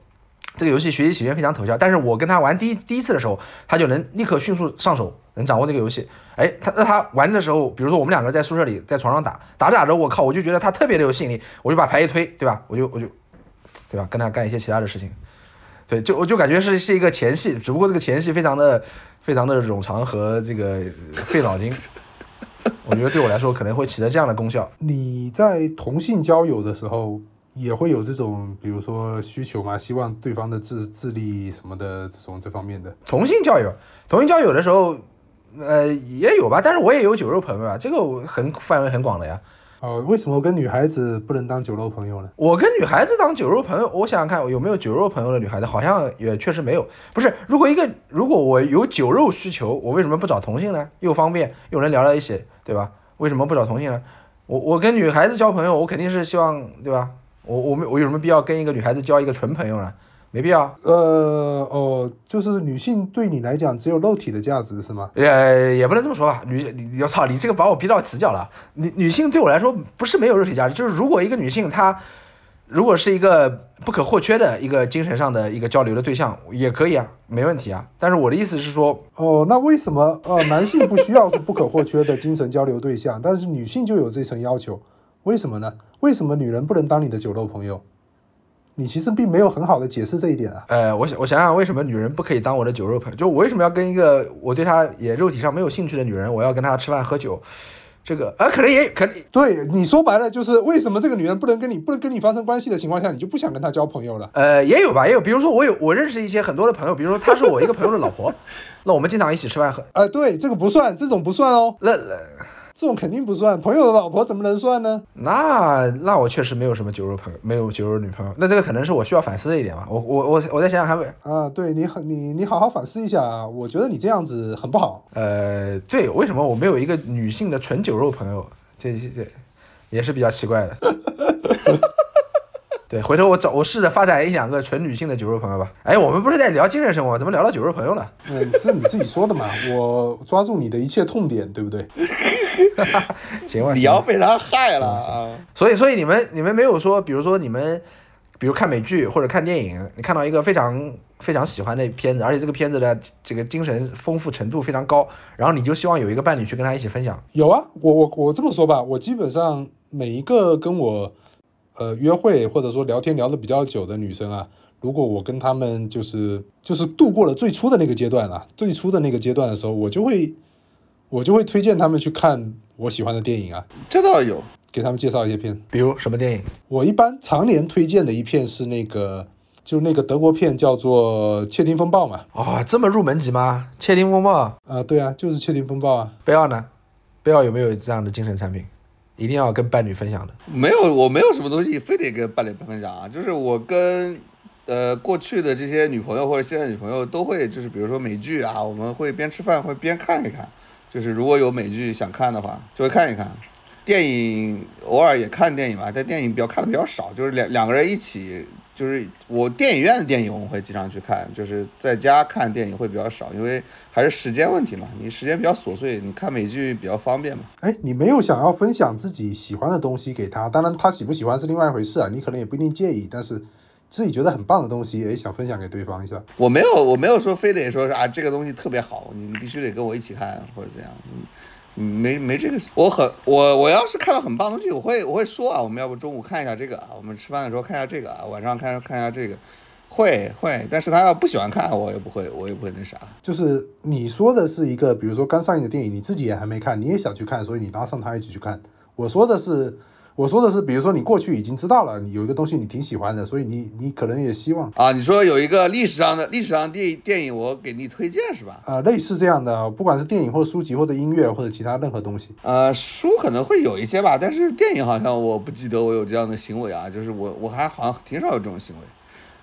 这个游戏学习起源非常陡峭，但是我跟他玩第一第一次的时候，他就能立刻迅速上手，能掌握这个游戏。哎，他那他玩的时候，比如说我们两个在宿舍里在床上打，打着打着，我靠，我就觉得他特别的有吸引力，我就把牌一推，对吧？我就我就，对吧？跟他干一些其他的事情。对，就我就感觉是是一个前戏，只不过这个前戏非常的非常的冗长和这个费脑筋。[LAUGHS] 我觉得对我来说可能会起到这样的功效。你在同性交友的时候也会有这种，比如说需求吗？希望对方的智智力什么的这种这方面的。同性交友，同性交友的时候，呃，也有吧，但是我也有酒肉朋友啊，这个很范围很广的呀。哦，为什么跟女孩子不能当酒肉朋友呢？我跟女孩子当酒肉朋友，我想想看，有没有酒肉朋友的女孩子，好像也确实没有。不是，如果一个如果我有酒肉需求，我为什么不找同性呢？又方便又能聊到一起，对吧？为什么不找同性呢？我我跟女孩子交朋友，我肯定是希望，对吧？我我们我有什么必要跟一个女孩子交一个纯朋友呢？没必要。呃哦，就是女性对你来讲只有肉体的价值是吗？也，也不能这么说吧，女，你我操，你这个把我逼到死角了。女女性对我来说不是没有肉体价值，就是如果一个女性她如果是一个不可或缺的一个精神上的一个交流的对象，也可以啊，没问题啊。但是我的意思是说，哦，那为什么呃男性不需要是不可或缺的精神交流对象，但是女性就有这层要求？为什么呢？为什么女人不能当你的酒肉朋友？你其实并没有很好的解释这一点啊。呃，我想我想想，为什么女人不可以当我的酒肉朋友？就我为什么要跟一个我对她也肉体上没有兴趣的女人，我要跟她吃饭喝酒？这个呃，可能也可能对你说白了就是为什么这个女人不能跟你不能跟你发生关系的情况下，你就不想跟她交朋友了？呃，也有吧，也有。比如说我有我认识一些很多的朋友，比如说她是我一个朋友的老婆，[LAUGHS] 那我们经常一起吃饭喝。呃，对，这个不算，这种不算哦，那那这种肯定不算。朋友的老婆怎么能算呢？那那我确实没有什么酒肉朋友，没有酒肉女朋友。那这个可能是我需要反思的一点吧。我我我我再想想看，啊，对你很你你好好反思一下啊，我觉得你这样子很不好。呃，对，为什么我没有一个女性的纯酒肉朋友？这这这也是比较奇怪的。[LAUGHS] 对，回头我找我试着发展一两个纯女性的酒肉朋友吧。哎，我们不是在聊精神生活，怎么聊到酒肉朋友了？嗯，是你自己说的嘛，我抓住你的一切痛点，对不对？[LAUGHS] 行吧，你要被他害了啊！所以，所以你们你们没有说，比如说你们，比如看美剧或者看电影，你看到一个非常非常喜欢的片子，而且这个片子的这个精神丰富程度非常高，然后你就希望有一个伴侣去跟他一起分享。有啊，我我我这么说吧，我基本上每一个跟我呃约会或者说聊天聊得比较久的女生啊，如果我跟她们就是就是度过了最初的那个阶段啊，最初的那个阶段的时候，我就会我就会推荐她们去看我喜欢的电影啊，这倒有，给他们介绍一些片。比如什么电影？我一般常年推荐的一片是那个，就那个德国片叫做《窃听风暴》嘛。哦，这么入门级吗？窃听风暴，啊，对啊，就是《窃听风暴》啊。贝奥呢？贝奥有没有这样的精神产品？一定要跟伴侣分享的。没有，我没有什么东西非得跟伴侣分享啊，就是我跟呃过去的这些女朋友或者现在女朋友都会，就是比如说美剧啊，我们会边吃饭会边看一看，就是如果有美剧想看的话，就会看一看。电影偶尔也看电影吧，但电影比较看的比较少，就是两两个人一起，就是我电影院的电影我会经常去看，就是在家看电影会比较少，因为还是时间问题嘛，你时间比较琐碎，你看美剧比较方便嘛。哎，你没有想要分享自己喜欢的东西给他，当然他喜不喜欢是另外一回事啊，你可能也不一定介意，但是自己觉得很棒的东西，也想分享给对方一下。我没有，我没有说非得说是啊，这个东西特别好，你你必须得跟我一起看或者怎样，嗯没没这个，我很我我要是看到很棒的剧，我会我会说啊，我们要不中午看一下这个啊，我们吃饭的时候看一下这个啊，晚上看看一下这个，会会，但是他要不喜欢看，我也不会，我也不会那啥。就是你说的是一个，比如说刚上映的电影，你自己也还没看，你也想去看，所以你拉上他一起去看。我说的是，我说的是，比如说你过去已经知道了，你有一个东西你挺喜欢的，所以你你可能也希望啊，你说有一个历史上的历史上电电影，我给你推荐是吧？啊、类似这样的，不管是电影或书籍或者音乐或者其他任何东西。呃，书可能会有一些吧，但是电影好像我不记得我有这样的行为啊，就是我我还好像挺少有这种行为。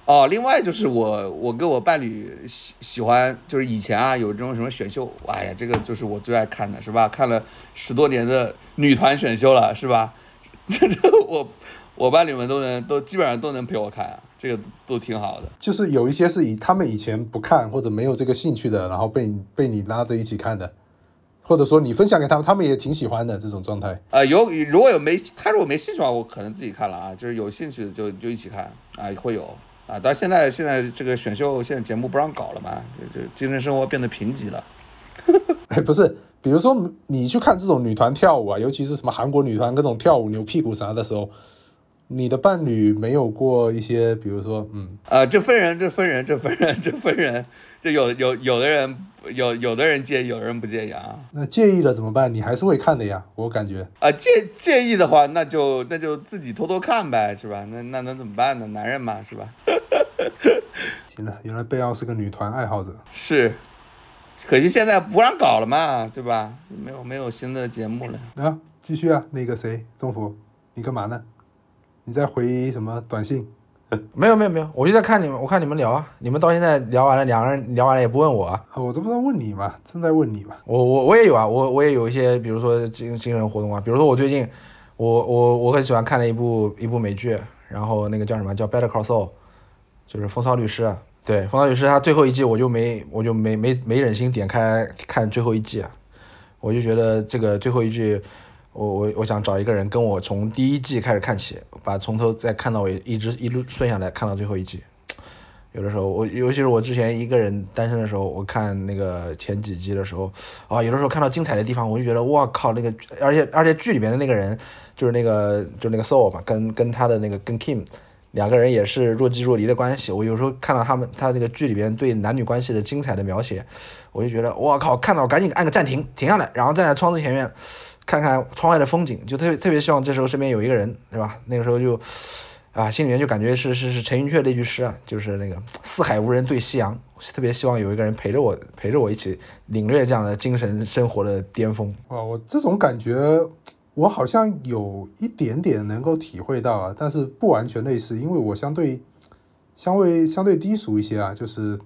哦，另外就是我我跟我伴侣喜喜欢，就是以前啊有这种什么选秀，哎呀，这个就是我最爱看的，是吧？看了十多年的女团选秀了，是吧？[LAUGHS] 这这我我班里面都能都基本上都能陪我看啊，这个都挺好的。就是有一些是以他们以前不看或者没有这个兴趣的，然后被被你拉着一起看的，或者说你分享给他们，他们也挺喜欢的这种状态。呃，有如果有没他如果没兴趣的话，我可能自己看了啊，就是有兴趣的就就一起看啊，会有啊。但现在现在这个选秀现在节目不让搞了嘛，就就精神生活变得贫瘠了。哎，[LAUGHS] 不是，比如说你去看这种女团跳舞啊，尤其是什么韩国女团各种跳舞扭屁股啥的时候，你的伴侣没有过一些，比如说，嗯，呃，这分人，这分人，这分人，这分人，这有有有的人有有的人介意，有的人不介意啊。那介意了怎么办？你还是会看的呀，我感觉。啊，介介意的话，那就那就自己偷偷看呗，是吧？那那能怎么办呢？男人嘛，是吧？行了，原来贝奥是个女团爱好者。是，可惜现在不让搞了嘛，对吧？没有没有新的节目了。啊，继续啊，那个谁，中福，你干嘛呢？你在回什么短信？[LAUGHS] 没有没有没有，我就在看你们，我看你们聊啊，你们到现在聊完了，两个人聊完了也不问我啊，啊，我这不在问你嘛，正在问你嘛。我我我也有啊，我我也有一些，比如说精精神活动啊，比如说我最近，我我我很喜欢看的一部一部美剧，然后那个叫什么叫《Better Call Saul》，就是《风骚律师》啊。对，《风骚律师》他最后一季我就没我就没没没忍心点开看最后一季啊，我就觉得这个最后一季，我我我想找一个人跟我从第一季开始看起，把从头再看到尾，一直一路顺下来看到最后一季。有的时候，我尤其是我之前一个人单身的时候，我看那个前几集的时候，啊，有的时候看到精彩的地方，我就觉得哇靠，那个，而且而且剧里面的那个人，就是那个就是那个 Soul 嘛，跟跟他的那个跟 Kim 两个人也是若即若离的关系。我有时候看到他们他那个剧里边对男女关系的精彩的描写，我就觉得哇靠，看到赶紧按个暂停，停下来，然后站在窗子前面看看窗外的风景，就特别特别希望这时候身边有一个人，是吧？那个时候就。啊，心里面就感觉是是是陈寅恪那句诗啊，就是那个“四海无人对夕阳”，特别希望有一个人陪着我，陪着我一起领略这样的精神生活的巅峰。哇，我这种感觉，我好像有一点点能够体会到啊，但是不完全类似，因为我相对相对相对低俗一些啊，就是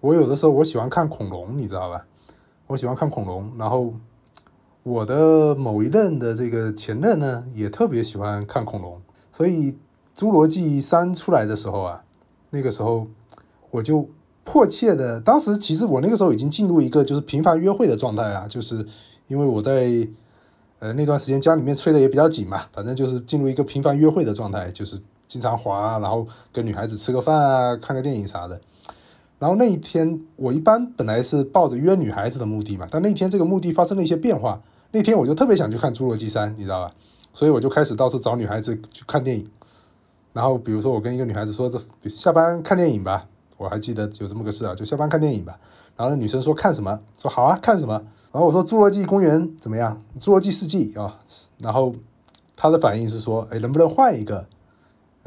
我有的时候我喜欢看恐龙，你知道吧？我喜欢看恐龙，然后我的某一任的这个前任呢，也特别喜欢看恐龙，所以。《侏罗纪三》出来的时候啊，那个时候我就迫切的，当时其实我那个时候已经进入一个就是频繁约会的状态啊，就是因为我在呃那段时间家里面催的也比较紧嘛，反正就是进入一个频繁约会的状态，就是经常滑，然后跟女孩子吃个饭啊，看个电影啥的。然后那一天我一般本来是抱着约女孩子的目的嘛，但那天这个目的发生了一些变化，那天我就特别想去看《侏罗纪三》，你知道吧？所以我就开始到处找女孩子去看电影。然后比如说我跟一个女孩子说这下班看电影吧，我还记得有这么个事啊，就下班看电影吧。然后那女生说看什么？说好啊，看什么？然后我说侏罗纪公园怎么样？侏罗纪世纪啊。然后他的反应是说，哎，能不能换一个？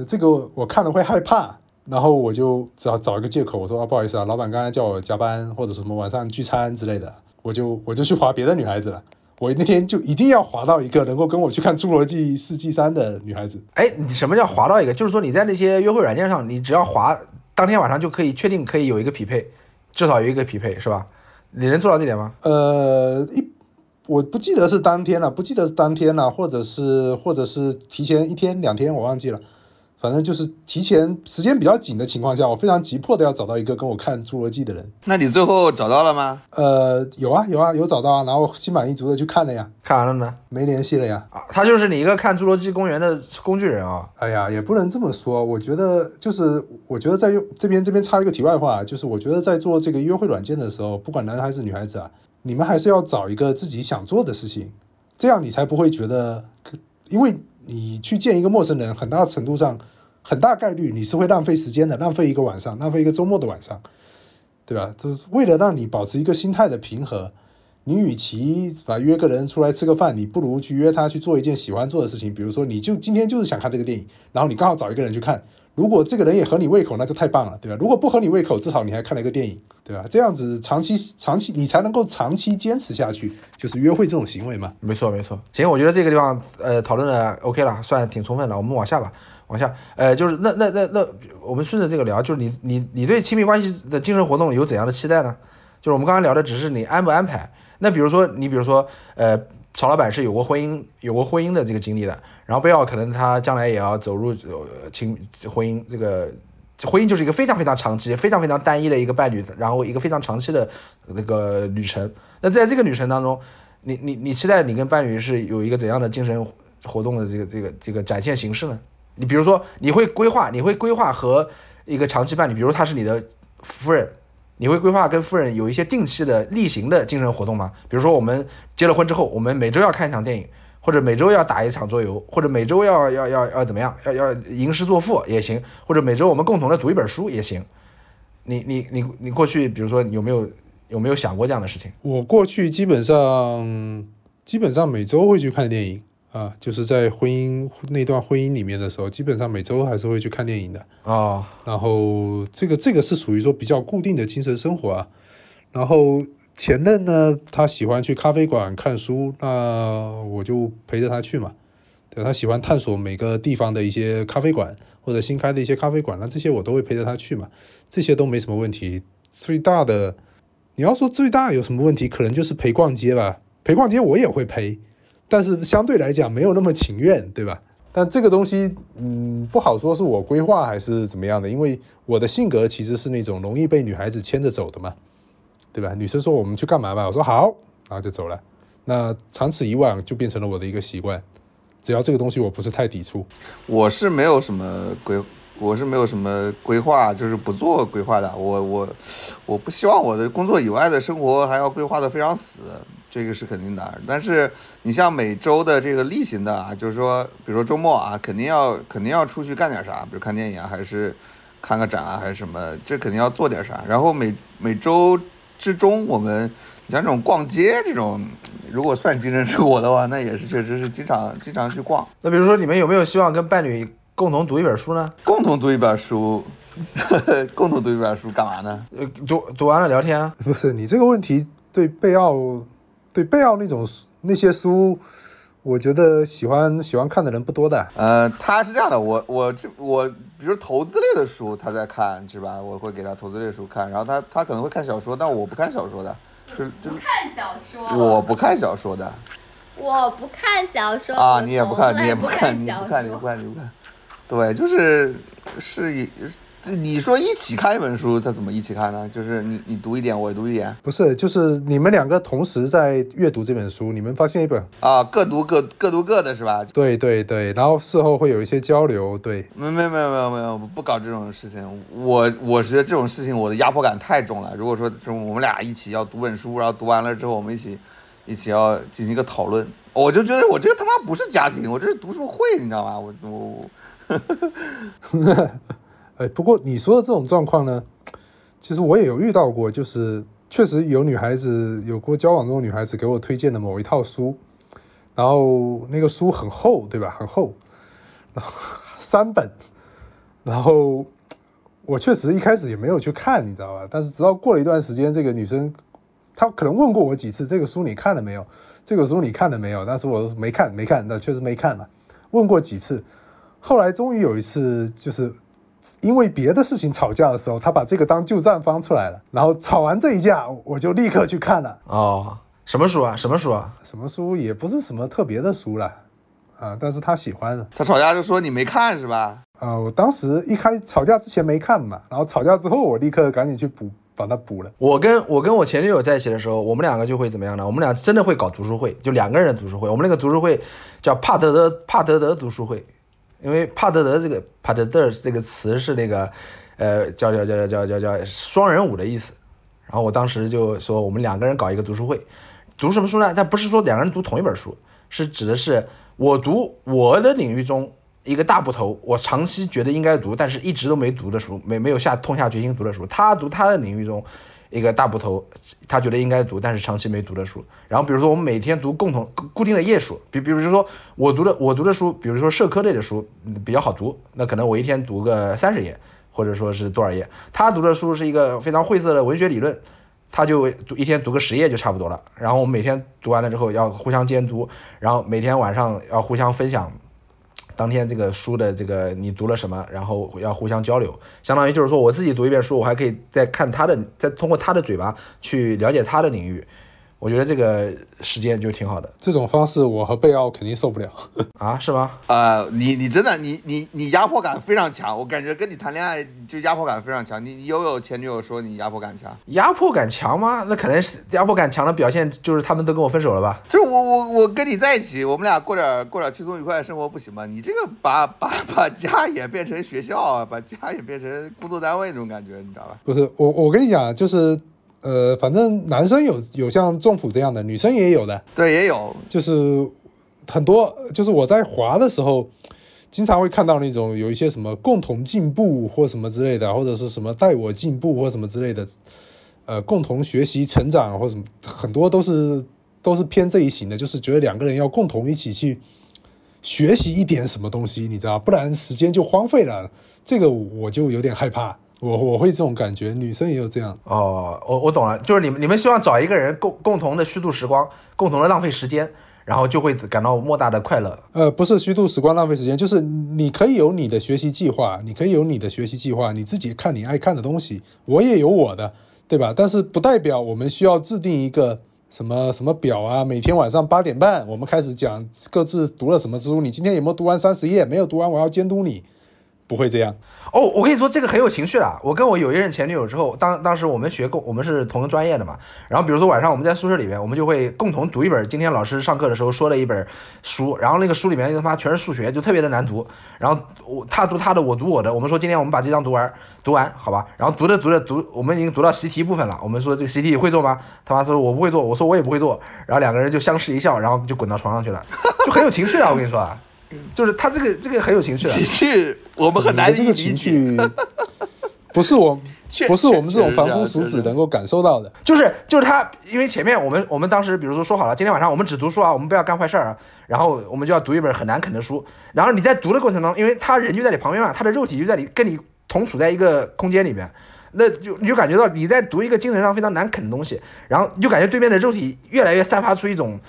这个我看了会害怕。然后我就只好找一个借口，我说啊不好意思啊，老板刚才叫我加班或者什么晚上聚餐之类的，我就我就去划别的女孩子了。我那天就一定要划到一个能够跟我去看《侏罗纪世纪三》的女孩子。哎，什么叫划到一个？就是说你在那些约会软件上，你只要划，当天晚上就可以确定可以有一个匹配，至少有一个匹配，是吧？你能做到这点吗？呃，一我不记得是当天了，不记得是当天了，或者是或者是提前一天两天，我忘记了。反正就是提前时间比较紧的情况下，我非常急迫的要找到一个跟我看《侏罗纪》的人。那你最后找到了吗？呃，有啊，有啊，有找到啊，然后心满意足的去看了呀。看完了呢？没联系了呀。啊，他就是你一个看《侏罗纪公园》的工具人啊。哎呀，也不能这么说。我觉得就是，我觉得在用这边这边插一个题外话，就是我觉得在做这个约会软件的时候，不管男孩子女孩子啊，你们还是要找一个自己想做的事情，这样你才不会觉得，因为你去见一个陌生人，很大程度上。很大概率你是会浪费时间的，浪费一个晚上，浪费一个周末的晚上，对吧？就是为了让你保持一个心态的平和，你与其把约个人出来吃个饭，你不如去约他去做一件喜欢做的事情。比如说，你就今天就是想看这个电影，然后你刚好找一个人去看。如果这个人也合你胃口，那就太棒了，对吧？如果不合你胃口，至少你还看了一个电影，对吧？这样子长期长期你才能够长期坚持下去，就是约会这种行为嘛。没错没错。行，我觉得这个地方呃讨论的 OK 了，算挺充分的。我们往下吧。往下，呃，就是那那那那，我们顺着这个聊，就是你你你对亲密关系的精神活动有怎样的期待呢？就是我们刚刚聊的只是你安不安排。那比如说你比如说，呃，曹老板是有过婚姻有过婚姻的这个经历的，然后贝奥可能他将来也要走入呃亲婚姻，这个婚姻就是一个非常非常长期、非常非常单一的一个伴侣，然后一个非常长期的那个旅程。那在这个旅程当中，你你你期待你跟伴侣是有一个怎样的精神活动的这个这个这个展现形式呢？你比如说，你会规划，你会规划和一个长期伴侣，比如他是你的夫人，你会规划跟夫人有一些定期的例行的精神活动吗？比如说，我们结了婚之后，我们每周要看一场电影，或者每周要打一场桌游，或者每周要要要要怎么样，要要吟诗作赋也行，或者每周我们共同的读一本书也行。你你你你过去，比如说有没有有没有想过这样的事情？我过去基本上基本上每周会去看电影。啊，就是在婚姻那段婚姻里面的时候，基本上每周还是会去看电影的啊。然后这个这个是属于说比较固定的精神生活啊。然后前任呢，他喜欢去咖啡馆看书，那我就陪着他去嘛。对，他喜欢探索每个地方的一些咖啡馆或者新开的一些咖啡馆，那这些我都会陪着他去嘛。这些都没什么问题。最大的，你要说最大有什么问题，可能就是陪逛街吧。陪逛街我也会陪。但是相对来讲没有那么情愿，对吧？但这个东西，嗯，不好说是我规划还是怎么样的，因为我的性格其实是那种容易被女孩子牵着走的嘛，对吧？女生说我们去干嘛吧，我说好，然后就走了。那长此以往就变成了我的一个习惯，只要这个东西我不是太抵触，我是没有什么规，我是没有什么规划，就是不做规划的。我我我不希望我的工作以外的生活还要规划的非常死，这个是肯定的。但是你像每周的这个例行的啊，就是说，比如说周末啊，肯定要肯定要出去干点啥，比如看电影啊，还是看个展啊，还是什么，这肯定要做点啥。然后每每周之中，我们你像这种逛街这种，如果算精神生活的话，那也是确实是经常经常去逛。[LAUGHS] 那比如说你们有没有希望跟伴侣共同读一本书呢？共同读一本书，共同读一本书干嘛呢？呃，读读完了聊天啊。不是你这个问题对贝奥对贝奥那种书那些书，我觉得喜欢喜欢看的人不多的。呃，他是这样的，我我这我，比如投资类的书他在看是吧？我会给他投资类的书看，然后他他可能会看小说，但我不看小说的，就就看小说，我不看小说的我不看小说啊，你也不看，你也不你也看，你不看，你也不看，你不看，对，就是是一。这你说一起看一本书，他怎么一起看呢？就是你你读一点，我读一点不是，就是你们两个同时在阅读这本书，你们发现一本，啊，各读各各读各的是吧？对对对，然后事后会有一些交流，对，没没没有没有没有，不搞这种事情。我我觉得这种事情我的压迫感太重了。如果说这种我们俩一起要读本书，然后读完了之后我们一起一起要进行一个讨论，我就觉得我这个他妈不是家庭，我这是读书会，你知道吗？我我 [LAUGHS] 哎，不过你说的这种状况呢，其实我也有遇到过，就是确实有女孩子有过交往中的女孩子给我推荐的某一套书，然后那个书很厚，对吧？很厚，然后 [LAUGHS] 三本，然后我确实一开始也没有去看，你知道吧？但是直到过了一段时间，这个女生她可能问过我几次，这个书你看了没有？这个书你看了没有？但是我没看，没看，那确实没看嘛。问过几次，后来终于有一次，就是因为别的事情吵架的时候，他把这个当旧账翻出来了，然后吵完这一架，我就立刻去看了。哦，什么书啊？什么书啊？什么书也不是什么特别的书了，啊，但是他喜欢的他吵架就说你没看是吧？啊。我当时一开吵架之前没看嘛，然后吵架之后我立刻赶紧去补，把它补了。我跟我跟我前女友在一起的时候，我们两个就会怎么样呢？我们俩真的会搞读书会，就两个人的读书会。我们那个读书会叫帕德德帕德德读书会，因为帕德德这个帕德德这个词是那个呃叫叫叫叫叫叫双人舞的意思。然后我当时就说我们两个人搞一个读书会，读什么书呢？但不是说两个人读同一本书，是指的是我读我的领域中一个大部头，我长期觉得应该读，但是一直都没读的书，没没有下痛下决心读的书。他读他的领域中一个大部头，他觉得应该读，但是长期没读的书。然后比如说我们每天读共同固定的页数，比比如说我读的我读的书，比如说社科类的书比较好读，那可能我一天读个三十页，或者说是多少页。他读的书是一个非常晦涩的文学理论。他就读一天读个十页就差不多了，然后我们每天读完了之后要互相监督，然后每天晚上要互相分享当天这个书的这个你读了什么，然后要互相交流，相当于就是说我自己读一遍书，我还可以再看他的，再通过他的嘴巴去了解他的领域，我觉得这个时间就挺好的这种方式我和贝奥肯定受不了。啊，是吗？呃，你你真的你你你压迫感非常强，我感觉跟你谈恋爱就压迫感非常强。你你有有前女友说你压迫感强？压迫感强吗？那可能是压迫感强的表现就是他们都跟我分手了吧？就是我我我跟你在一起，我们俩过点过点轻松愉快的生活不行吗？你这个把把把家也变成学校啊，把家也变成工作单位那种感觉，你知道吧？不是我，我跟你讲，就是呃，反正男生有有像仲普这样的，女生也有的，对，也有，就是很多，就是我在滑的时候，经常会看到那种有一些什么共同进步或什么之类的，或者是什么带我进步或什么之类的，呃，共同学习成长或什么，很多都是都是偏这一型的，就是觉得两个人要共同一起去学习一点什么东西，你知道，不然时间就荒废了。这个我就有点害怕，我我会这种感觉，女生也有这样。哦，我我懂了，就是你们你们希望找一个人共共同的虚度时光，共同的浪费时间，然后就会感到莫大的快乐。呃，不是虚度时光、浪费时间，就是你可以有你的学习计划，你可以有你的学习计划，你自己看你爱看的东西，我也有我的，对吧？但是不代表我们需要制定一个什么什么表啊，每天晚上八点半我们开始讲各自读了什么书，你今天有没有读完三十页？没有读完，我要监督你。不会这样，哦，我跟你说这个很有情绪啊！我跟我有一任前女友之后，当当时我们学共，我们是同个专业的嘛。然后比如说晚上我们在宿舍里面，我们就会共同读一本今天老师上课的时候说的一本书，然后那个书里面他妈全是数学，就特别的难读。然后我他读他的，我读我的。我们说今天我们把这章读完，读完好吧？然后读着读着读，我们已经读到习题部分了。我们说这个习题会做吗？他妈说我不会做，我说我也不会做。然后两个人就相视一笑，然后就滚到床上去了，就很有情绪啊！我跟你说啊。就是他这个这个很有情绪，情绪我们很难这个情绪，[LAUGHS] 不是我，不是我们这种凡夫俗子能够感受到的。就是就是他，因为前面我们我们当时比如说说好了，今天晚上我们只读书啊，我们不要干坏事儿啊，然后我们就要读一本很难啃的书。然后你在读的过程当中，因为他人就在你旁边嘛，他的肉体就在你跟你同处在一个空间里面，那就你就感觉到你在读一个精神上非常难啃的东西，然后就感觉对面的肉体越来越散发出一种。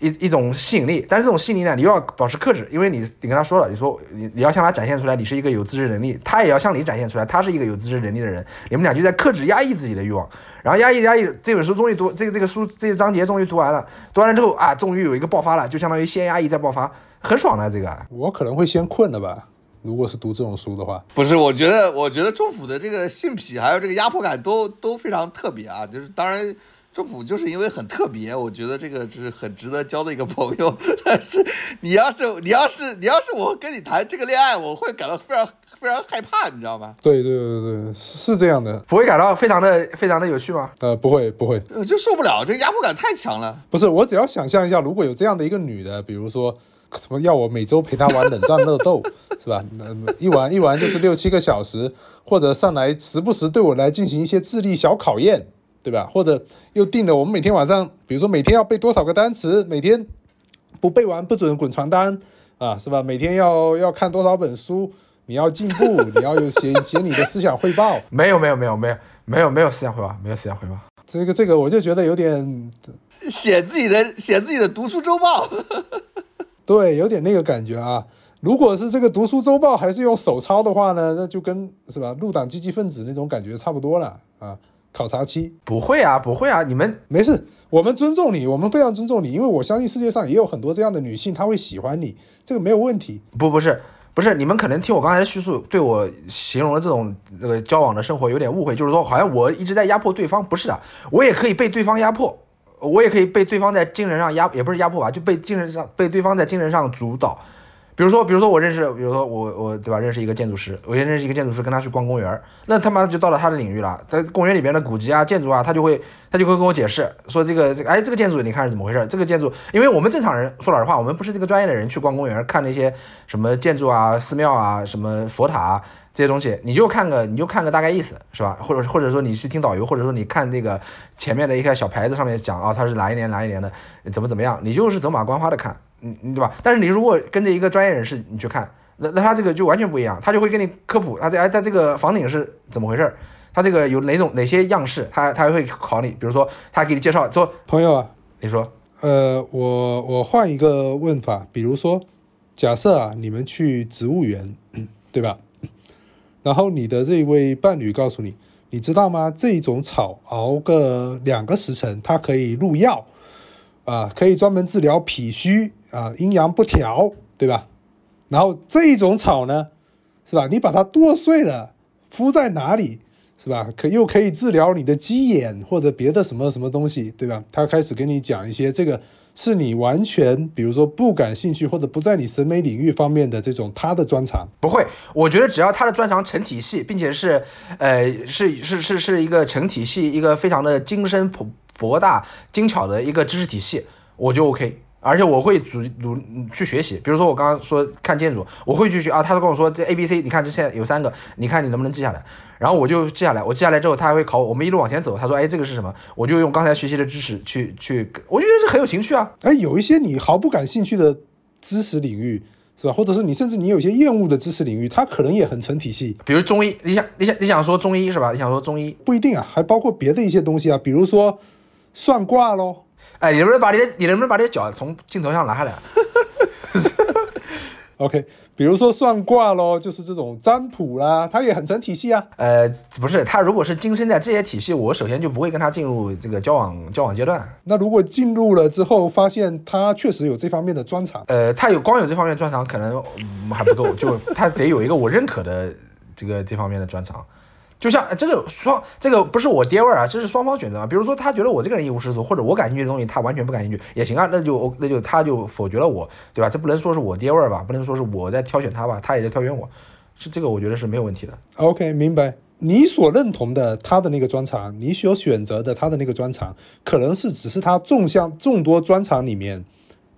一一种吸引力，但是这种吸引力呢，你又要保持克制，因为你你跟他说了，你说你你要向他展现出来，你是一个有自制能力，他也要向你展现出来，他是一个有自制能力的人，你们俩就在克制压抑自己的欲望，然后压抑压抑，这本书终于读，这个这个书这个章节终于读完了，读完了之后啊，终于有一个爆发了，就相当于先压抑再爆发，很爽的这个。我可能会先困的吧，如果是读这种书的话。不是，我觉得我觉得中府的这个性癖还有这个压迫感都都非常特别啊，就是当然。中普就是因为很特别，我觉得这个是很值得交的一个朋友。[LAUGHS] 但是你要是你要是你要是我跟你谈这个恋爱，我会感到非常非常害怕，你知道吗？对对对对，是这样的，不会感到非常的非常的有趣吗？呃，不会不会，就受不了，这个压迫感太强了。不是，我只要想象一下，如果有这样的一个女的，比如说什么要我每周陪她玩冷战热斗，是吧？那一玩一玩就是六七个小时，或者上来时不时对我来进行一些智力小考验。对吧？或者又定了，我们每天晚上，比如说每天要背多少个单词，每天不背完不准滚床单啊，是吧？每天要要看多少本书，你要进步，你要有写写你的思想汇报。没有没有没有没有没有没有思想汇报，没有思想汇报。这个这个我就觉得有点写自己的写自己的读书周报，对，有点那个感觉啊。如果是这个读书周报还是用手抄的话呢，那就跟是吧，入党积极分子那种感觉差不多了啊。考察期不会啊，不会啊，你们没事，我们尊重你，我们非常尊重你，因为我相信世界上也有很多这样的女性，她会喜欢你，这个没有问题。不，不是，不是，你们可能听我刚才叙述，对我形容的这种这个交往的生活有点误会，就是说好像我一直在压迫对方，不是啊，我也可以被对方压迫，我也可以被对方在精神上压，也不是压迫吧，就被精神上被对方在精神上主导。比如说，比如说我认识，比如说我我对吧，认识一个建筑师，我先认识一个建筑师，跟他去逛公园那他妈就到了他的领域了。在公园里边的古迹啊、建筑啊，他就会他就会跟我解释说这个这个，哎，这个建筑你看是怎么回事？这个建筑，因为我们正常人说老实话，我们不是这个专业的人去逛公园看那些什么建筑啊、寺庙啊、什么佛塔啊这些东西，你就看个你就看个大概意思是吧？或者或者说你去听导游，或者说你看这个前面的一个小牌子上面讲啊，它是哪一年哪一年的，怎么怎么样，你就是走马观花的看。嗯，对吧？但是你如果跟着一个专业人士，你去看，那那他这个就完全不一样，他就会跟你科普，他这哎，他这个房顶是怎么回事？他这个有哪种哪些样式？他他会考你，比如说他给你介绍说，朋友啊，你说，呃，我我换一个问法，比如说，假设啊，你们去植物园，[CLEARS THROAT] 对吧？然后你的这位伴侣告诉你，你知道吗？这种草熬个两个时辰，它可以入药。啊，可以专门治疗脾虚啊，阴阳不调，对吧？然后这一种草呢，是吧？你把它剁碎了，敷在哪里，是吧？可又可以治疗你的鸡眼或者别的什么什么东西，对吧？他开始跟你讲一些这个是你完全，比如说不感兴趣或者不在你审美领域方面的这种他的专长。不会，我觉得只要他的专长成体系，并且是，呃，是是是是一个成体系，一个非常的精深博。博大精巧的一个知识体系，我就 OK，而且我会主努去学习。比如说我刚刚说看建筑，我会去学啊，他都跟我说这 A B C，你看这现在有三个，你看你能不能记下来？然后我就记下来，我记下来之后，他还会考我。我们一路往前走，他说哎这个是什么？我就用刚才学习的知识去去，我觉得这很有情趣啊。哎，有一些你毫不感兴趣的知识领域是吧？或者是你甚至你有些厌恶的知识领域，它可能也很成体系。比如中医，你想你想你想说中医是吧？你想说中医不一定啊，还包括别的一些东西啊，比如说。算卦喽！哎，你能不能把你的你能不能把你的脚从镜头上拿下来？[LAUGHS] OK，比如说算卦咯，就是这种占卜啦，它也很成体系啊。呃，不是，他如果是今生在这些体系，我首先就不会跟他进入这个交往交往阶段。那如果进入了之后，发现他确实有这方面的专长，呃，他有光有这方面专长，可能、嗯还不够，就他得有一个我认可的这个这方面的专长。就像这个双，这个不是我爹味儿啊，这是双方选择啊。比如说，他觉得我这个人一无是处，或者我感兴趣的东西他完全不感兴趣，也行啊，那就那就他就否决了我，对吧？这不能说是我爹味儿吧，不能说是我在挑选他吧，他也在挑选我，是这个我觉得是没有问题的。OK，明白。你所认同的他的那个专长，你所选择的他的那个专长，可能是只是他众项众多专长里面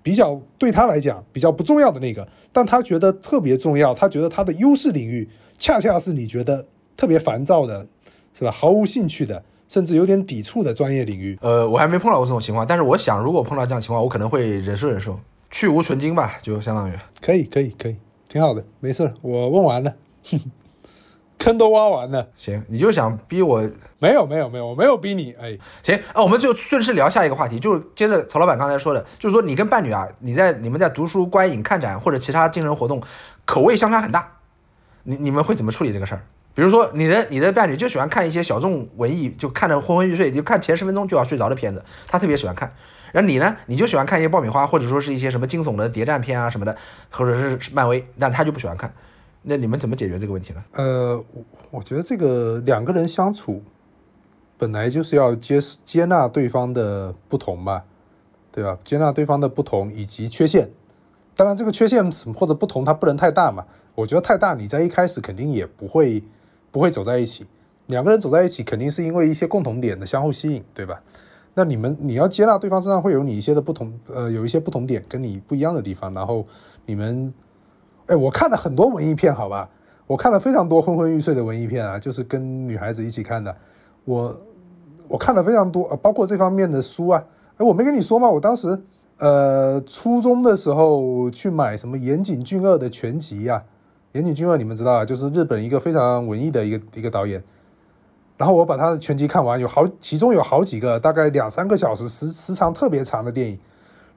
比较对他来讲比较不重要的那个，但他觉得特别重要，他觉得他的优势领域恰恰是你觉得特别烦躁的，是吧？毫无兴趣的，甚至有点抵触的专业领域。呃，我还没碰到过这种情况，但是我想，如果碰到这样情况，我可能会忍受忍受，去无存精吧，就相当于。可以，可以，可以，挺好的，没事儿，我问完了，[LAUGHS] 坑都挖完了。行，你就想逼我没有，没有，没有，我没有逼你。哎，行啊，我们就顺势聊下一个话题，就是接着曹老板刚才说的，就是说你跟伴侣啊，你在你们在读书、观影、看展或者其他精神活动，口味相差很大，你你们会怎么处理这个事儿？比如说你的你的伴侣就喜欢看一些小众文艺，就看得昏昏欲睡，就看前十分钟就要睡着的片子，他特别喜欢看。然后你呢，你就喜欢看一些爆米花，或者说是一些什么惊悚的谍战片啊什么的，或者是漫威，但他就不喜欢看。那你们怎么解决这个问题呢？呃，我我觉得这个两个人相处，本来就是要接接纳对方的不同吧，对吧？接纳对方的不同以及缺陷。当然，这个缺陷或者不同，它不能太大嘛。我觉得太大，你在一开始肯定也不会不会走在一起。两个人走在一起，肯定是因为一些共同点的相互吸引，对吧？那你们你要接纳对方身上会有你一些的不同，呃，有一些不同点跟你不一样的地方，然后你们，哎，我看了很多文艺片，好吧，我看了非常多昏昏欲睡的文艺片啊，就是跟女孩子一起看的，我我看了非常多，包括这方面的书啊，哎，我没跟你说吗？我当时呃初中的时候去买什么岩井俊二的全集呀、岩井俊二你们知道啊，就是日本一个非常文艺的一个一个导演。然后我把他的全集看完，有好其中有好几个大概两三个小时时时长特别长的电影，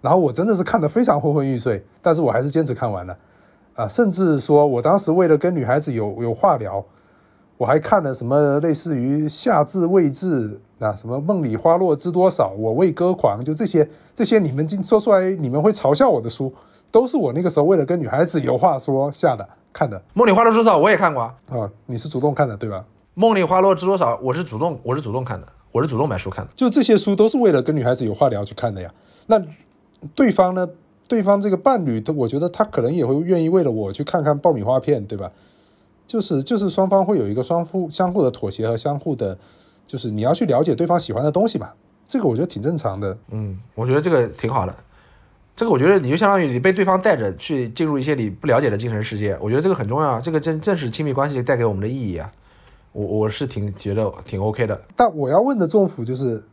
然后我真的是看得非常昏昏欲睡，但是我还是坚持看完了，啊，甚至说我当时为了跟女孩子有有话聊，我还看了什么类似于夏至未至啊，什么梦里花落知多少，我为歌狂，就这些这些你们今说出来你们会嘲笑我的书，都是我那个时候为了跟女孩子有话说下的看的梦里花落知多少我也看过啊，啊，你是主动看的对吧？梦里花落知多少我是主动我是主动看的，我是主动买书看的。就这些书都是为了跟女孩子有话聊去看的呀。那对方呢？对方这个伴侣，他我觉得他可能也会愿意为了我去看看爆米花片，对吧？就是就是双方会有一个双互相互的妥协和相互的，就是你要去了解对方喜欢的东西吧。这个我觉得挺正常的。嗯，我觉得这个挺好的。这个我觉得你就相当于你被对方带着去进入一些你不了解的精神世界，我觉得这个很重要啊。这个正正是亲密关系带给我们的意义啊。我我是挺觉得挺 OK 的。但我要问的政府就是，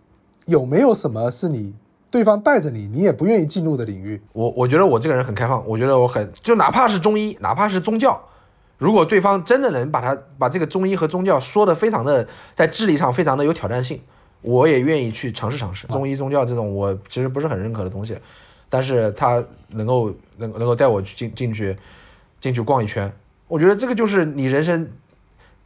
有没有什么是你对方带着你，你也不愿意进入的领域？我我觉得我这个人很开放，我觉得我很就哪怕是中医，哪怕是宗教，如果对方真的能把他把这个中医和宗教说的非常的在智力上非常的有挑战性，我也愿意去尝试尝试。中医宗教这种我其实不是很认可的东西，但是他能够能能够带我去进进去进去逛一圈，我觉得这个就是你人生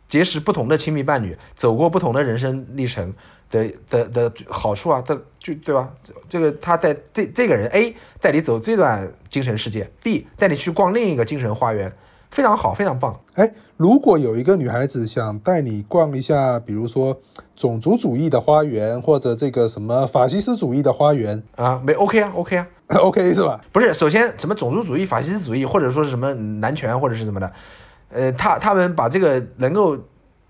结识不同的亲密伴侣，走过不同的人生历程的的的好处啊，的就对吧？这这个他带这这个人 A 带你走这段精神世界，B 带你去逛另一个精神花园，非常好，非常棒。哎，如果有一个女孩子想带你逛一下，比如说种族主义的花园，或者这个什么法西斯主义的花园啊，没 OK 啊，OK 啊，，OK 是吧？不是，首先什么种族主义、法西斯主义，或者说是什么男权，或者是什么的，呃，他他们把这个能够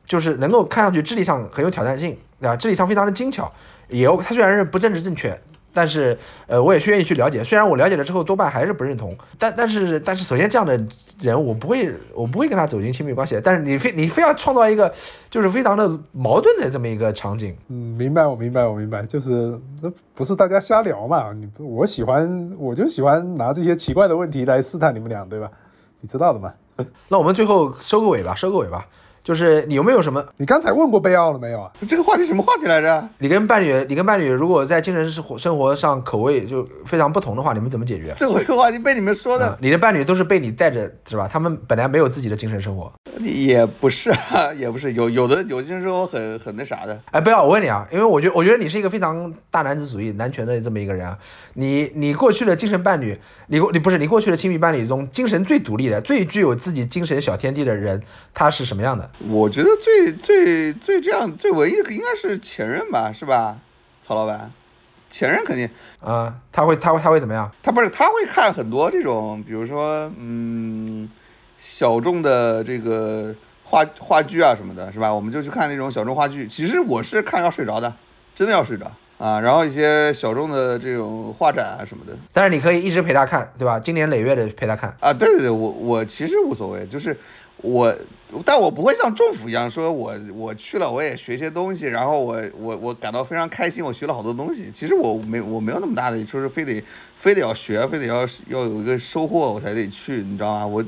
就是能够看上去智力上很有挑战性，对吧？智力上非常的精巧，也他虽然是不政治正确，但是呃，我也是愿意去了解。虽然我了解了之后多半还是不认同，但但是但是首先这样的人我不会我不会跟他走进亲密关系，但是你非你非要创造一个就是非常的矛盾的这么一个场景，嗯，明白，我明白，我明白，就是那不是大家瞎聊嘛？你不我喜欢，我就喜欢拿这些奇怪的问题来试探你们俩，对吧？你知道的嘛？[LAUGHS] 那我们最后收个尾吧，收个尾吧。就是你有没有什么？你刚才问过贝奥了没有啊？这个话题什么话题来着？你跟伴侣，你跟伴侣如果在精神生活生活上口味就非常不同的话，你们怎么解决？最后一个话题被你们说的啊，你的伴侣都是被你带着是吧？他们本来没有自己的精神生活。也不是啊，[LAUGHS] 也不是有有的有精神生活很很那啥的。哎，不要，我问你啊，因为我觉得我觉得你是一个非常大男子主义、男权的这么一个人啊。你你过去的精神伴侣，你过你不是你过去的亲密伴侣中，精神最独立的、最具有自己精神小天地的人，他是什么样的？我觉得最最最这样最文艺的应该是前任吧，是吧，曹老板？前任肯定啊、他会他会他会怎么样？他不是他会看很多这种，比如说嗯小众的这个话话剧啊什么的，是吧？我们就去看那种小众话剧。其实我是看要睡着的，真的要睡着啊。然后一些小众的这种画展啊什么的但是你可以一直陪他看，对吧？经年累月的陪他看。啊，对对对，我我其实无所谓，就是我，但我不会像政府一样说我我去了我也学些东西，然后我我我感到非常开心，我学了好多东西。其实我没我没有那么大的，就是非得非得要学，非得要要有一个收获我才得去，你知道吗？我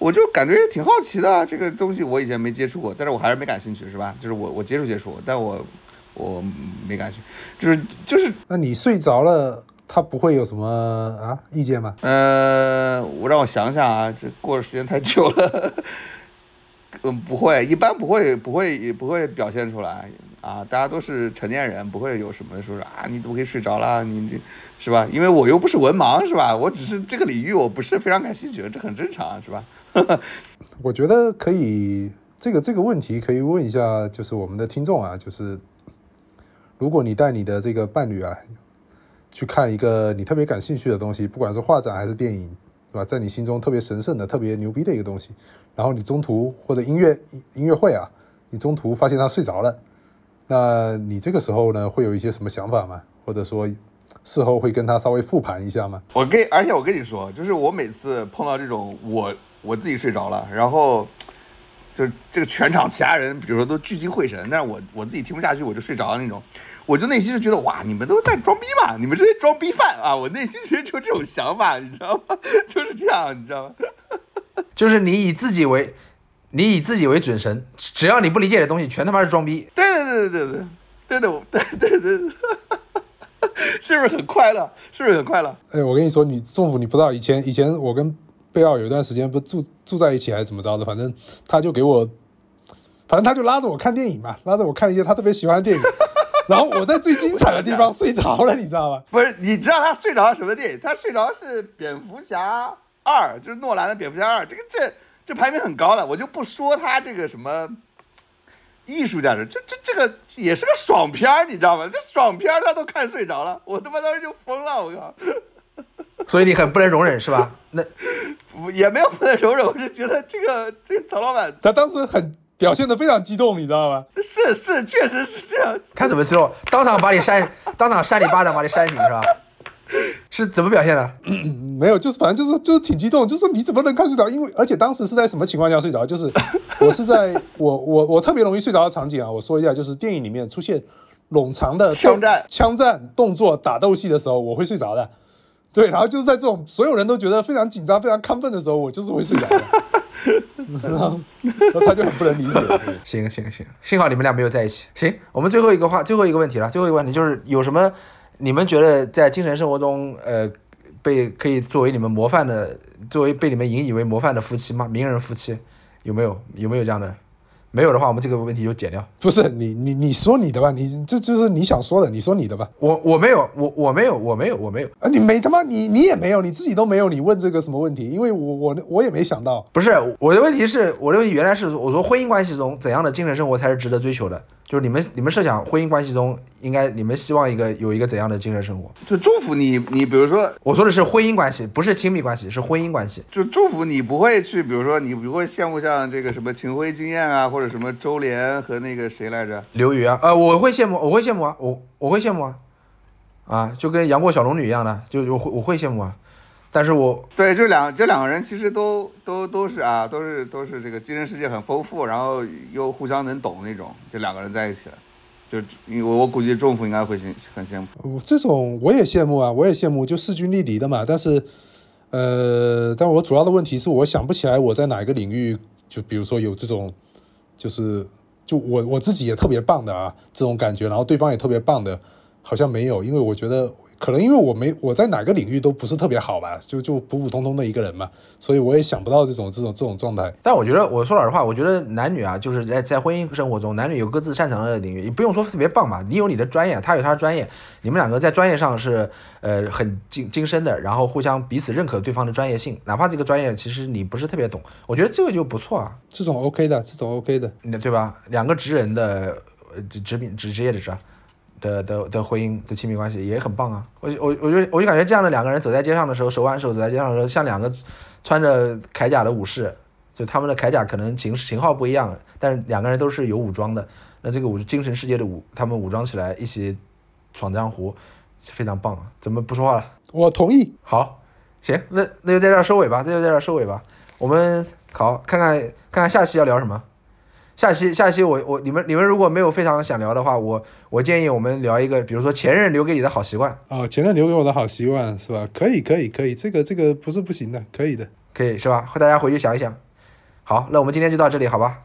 我就感觉挺好奇的，这个东西我以前没接触过，但是我还是没感兴趣，是吧？就是我我接触接触，但我我没感兴趣，就是就是那你睡着了，他不会有什么啊意见吗？呃，我让我想想啊，这过的时间太久了，[LAUGHS] 嗯，不会，一般不会，不会，也不会表现出来啊。大家都是成年人，不会有什么说是啊，你怎么可以睡着了？你这是吧？因为我又不是文盲，是吧？我只是这个领域我不是非常感兴趣，这很正常，是吧？[LAUGHS] 我觉得可以，这个这个问题可以问一下，就是我们的听众啊，就是如果你带你的这个伴侣啊去看一个你特别感兴趣的东西，不管是画展还是电影，对吧？在你心中特别神圣的、特别牛逼的一个东西，然后你中途或者音乐音乐会啊，你中途发现他睡着了，那你这个时候呢，会有一些什么想法吗？或者说事后会跟他稍微复盘一下吗？我跟而且我跟你说，就是我每次碰到这种我我自己睡着了，然后就是这个全场其他人，比如说都聚精会神，但是我我自己听不下去，我就睡着了那种，我就内心就觉得哇，你们都在装逼嘛，你们这些装逼犯啊！我内心其实就这种想法，你知道吗？就是这样，你知道吗？就是你以自己为，你以自己为准神，只要你不理解的东西，全他妈是装逼。对对对对对对对的，对对对对，是不是很快乐？是不是很快乐？哎，我跟你说，你政府你不知道，以前以前我跟贝奥有一段时间不住住在一起还是怎么着的，反正他就给我，反正他就拉着我看电影嘛，拉着我看一些他特别喜欢的电影，[LAUGHS] 然后我在最精彩的地方睡着了，你知道吗？不是，你知道他睡着了什么电影？他睡着是《蝙蝠侠二》，就是诺兰的《蝙蝠侠二》，这个这这排名很高的，我就不说他这个什么艺术价值，这这这个也是个爽片儿，你知道吗？这爽片儿他都看睡着了，我他妈当时就疯了，我靠！[LAUGHS] 所以你很不能容忍是吧？那不也没有不能容忍，我是觉得这个这个曹老板他当时很表现的非常激动，你知道吗？是是确实是这样，他怎么激动，当场把你扇，[LAUGHS] 当场扇你巴掌把你扇醒是吧？是怎么表现的？嗯没有，就是反正就是就是挺激动，就是你怎么能看睡着？因为而且当时是在什么情况下睡着？就是我是在我我我特别容易睡着的场景啊，我说一下，就是电影里面出现冗长的枪战枪战动作打斗戏的时候，我会睡着的。对，然后就是在这种所有人都觉得非常紧张、非常亢奋的时候，我就是会睡着的。[LAUGHS] 然后然后他就很不能理解。对 [LAUGHS] 行行行，幸好你们俩没有在一起。行，我们最后一个话，最后一个问题了。最后一个问题就是有什么你们觉得在精神生活中，呃，被可以作为你们模范的，作为被你们引以为模范的夫妻吗？名人夫妻有没有？有没有这样的？没有的话，我们这个问题就剪掉。不是你你你说你的吧，你这就是你想说的，你说你的吧。我我没有，我我没有，我没有，我没有。啊，你没他妈你你也没有，你自己都没有，你问这个什么问题？因为我我我也没想到。不是我的问题是，我的问题原来是我说婚姻关系中怎样的精神生活才是值得追求的？就是你们你们设想婚姻关系中应该你们希望一个有一个怎样的精神生活？就祝福你，你比如说我说的是婚姻关系，不是亲密关系，是婚姻关系。就祝福你不会去，比如说你不会羡慕像这个什么秦晖经验啊，或者什么周莲和那个谁来着？刘宇啊，呃，我会羡慕，我会羡慕啊，我我会羡慕啊，啊，就跟杨过小龙女一样的，就我会我会羡慕啊，但是我对，这两这两个人其实都都都是啊，都是都是这个精神世界很丰富，然后又互相能懂那种，就两个人在一起了，就因为我估计政府应该会羡很羡慕。我这种我也羡慕啊，我也羡慕，就势均力敌的嘛。但是，呃，但我主要的问题是我想不起来我在哪一个领域，就比如说有这种就是就我我自己也特别棒的啊这种感觉，然后对方也特别棒的，好像没有，因为我觉得可能因为我没我在哪个领域都不是特别好吧，就就普普通通的一个人嘛，所以我也想不到这种这种这种状态。但我觉得，我说老实话，我觉得男女啊，就是在在婚姻生活中，男女有各自擅长的领域，你不用说特别棒吧，你有你的专业，他有他的专业，你们两个在专业上是呃很精精深的，然后互相彼此认可对方的专业性，哪怕这个专业其实你不是特别懂，我觉得这个就不错啊，这种 OK 的，这种 OK 的，那对吧？两个职人的呃职职业职职业的职啊。的的的婚姻的亲密关系也很棒啊！我我我就我就感觉这样的两个人走在街上的时候，手挽手走在街上的时候，像两个穿着铠甲的武士，就他们的铠甲可能型型号不一样，但是两个人都是有武装的。那这个武精神世界的武，他们武装起来一起闯江湖，非常棒啊！怎么不说话了？我同意。好，行，那那就在这儿收尾吧，那就在这儿收尾吧。我们好看看看看下期要聊什么。下期下期我我你们你们如果没有非常想聊的话，我我建议我们聊一个，比如说前任留给你的好习惯，哦，前任留给我的好习惯是吧？可以可以可以，这个这个不是不行的，可以的。可以是吧？大家回去想一想。好，那我们今天就到这里，好吧？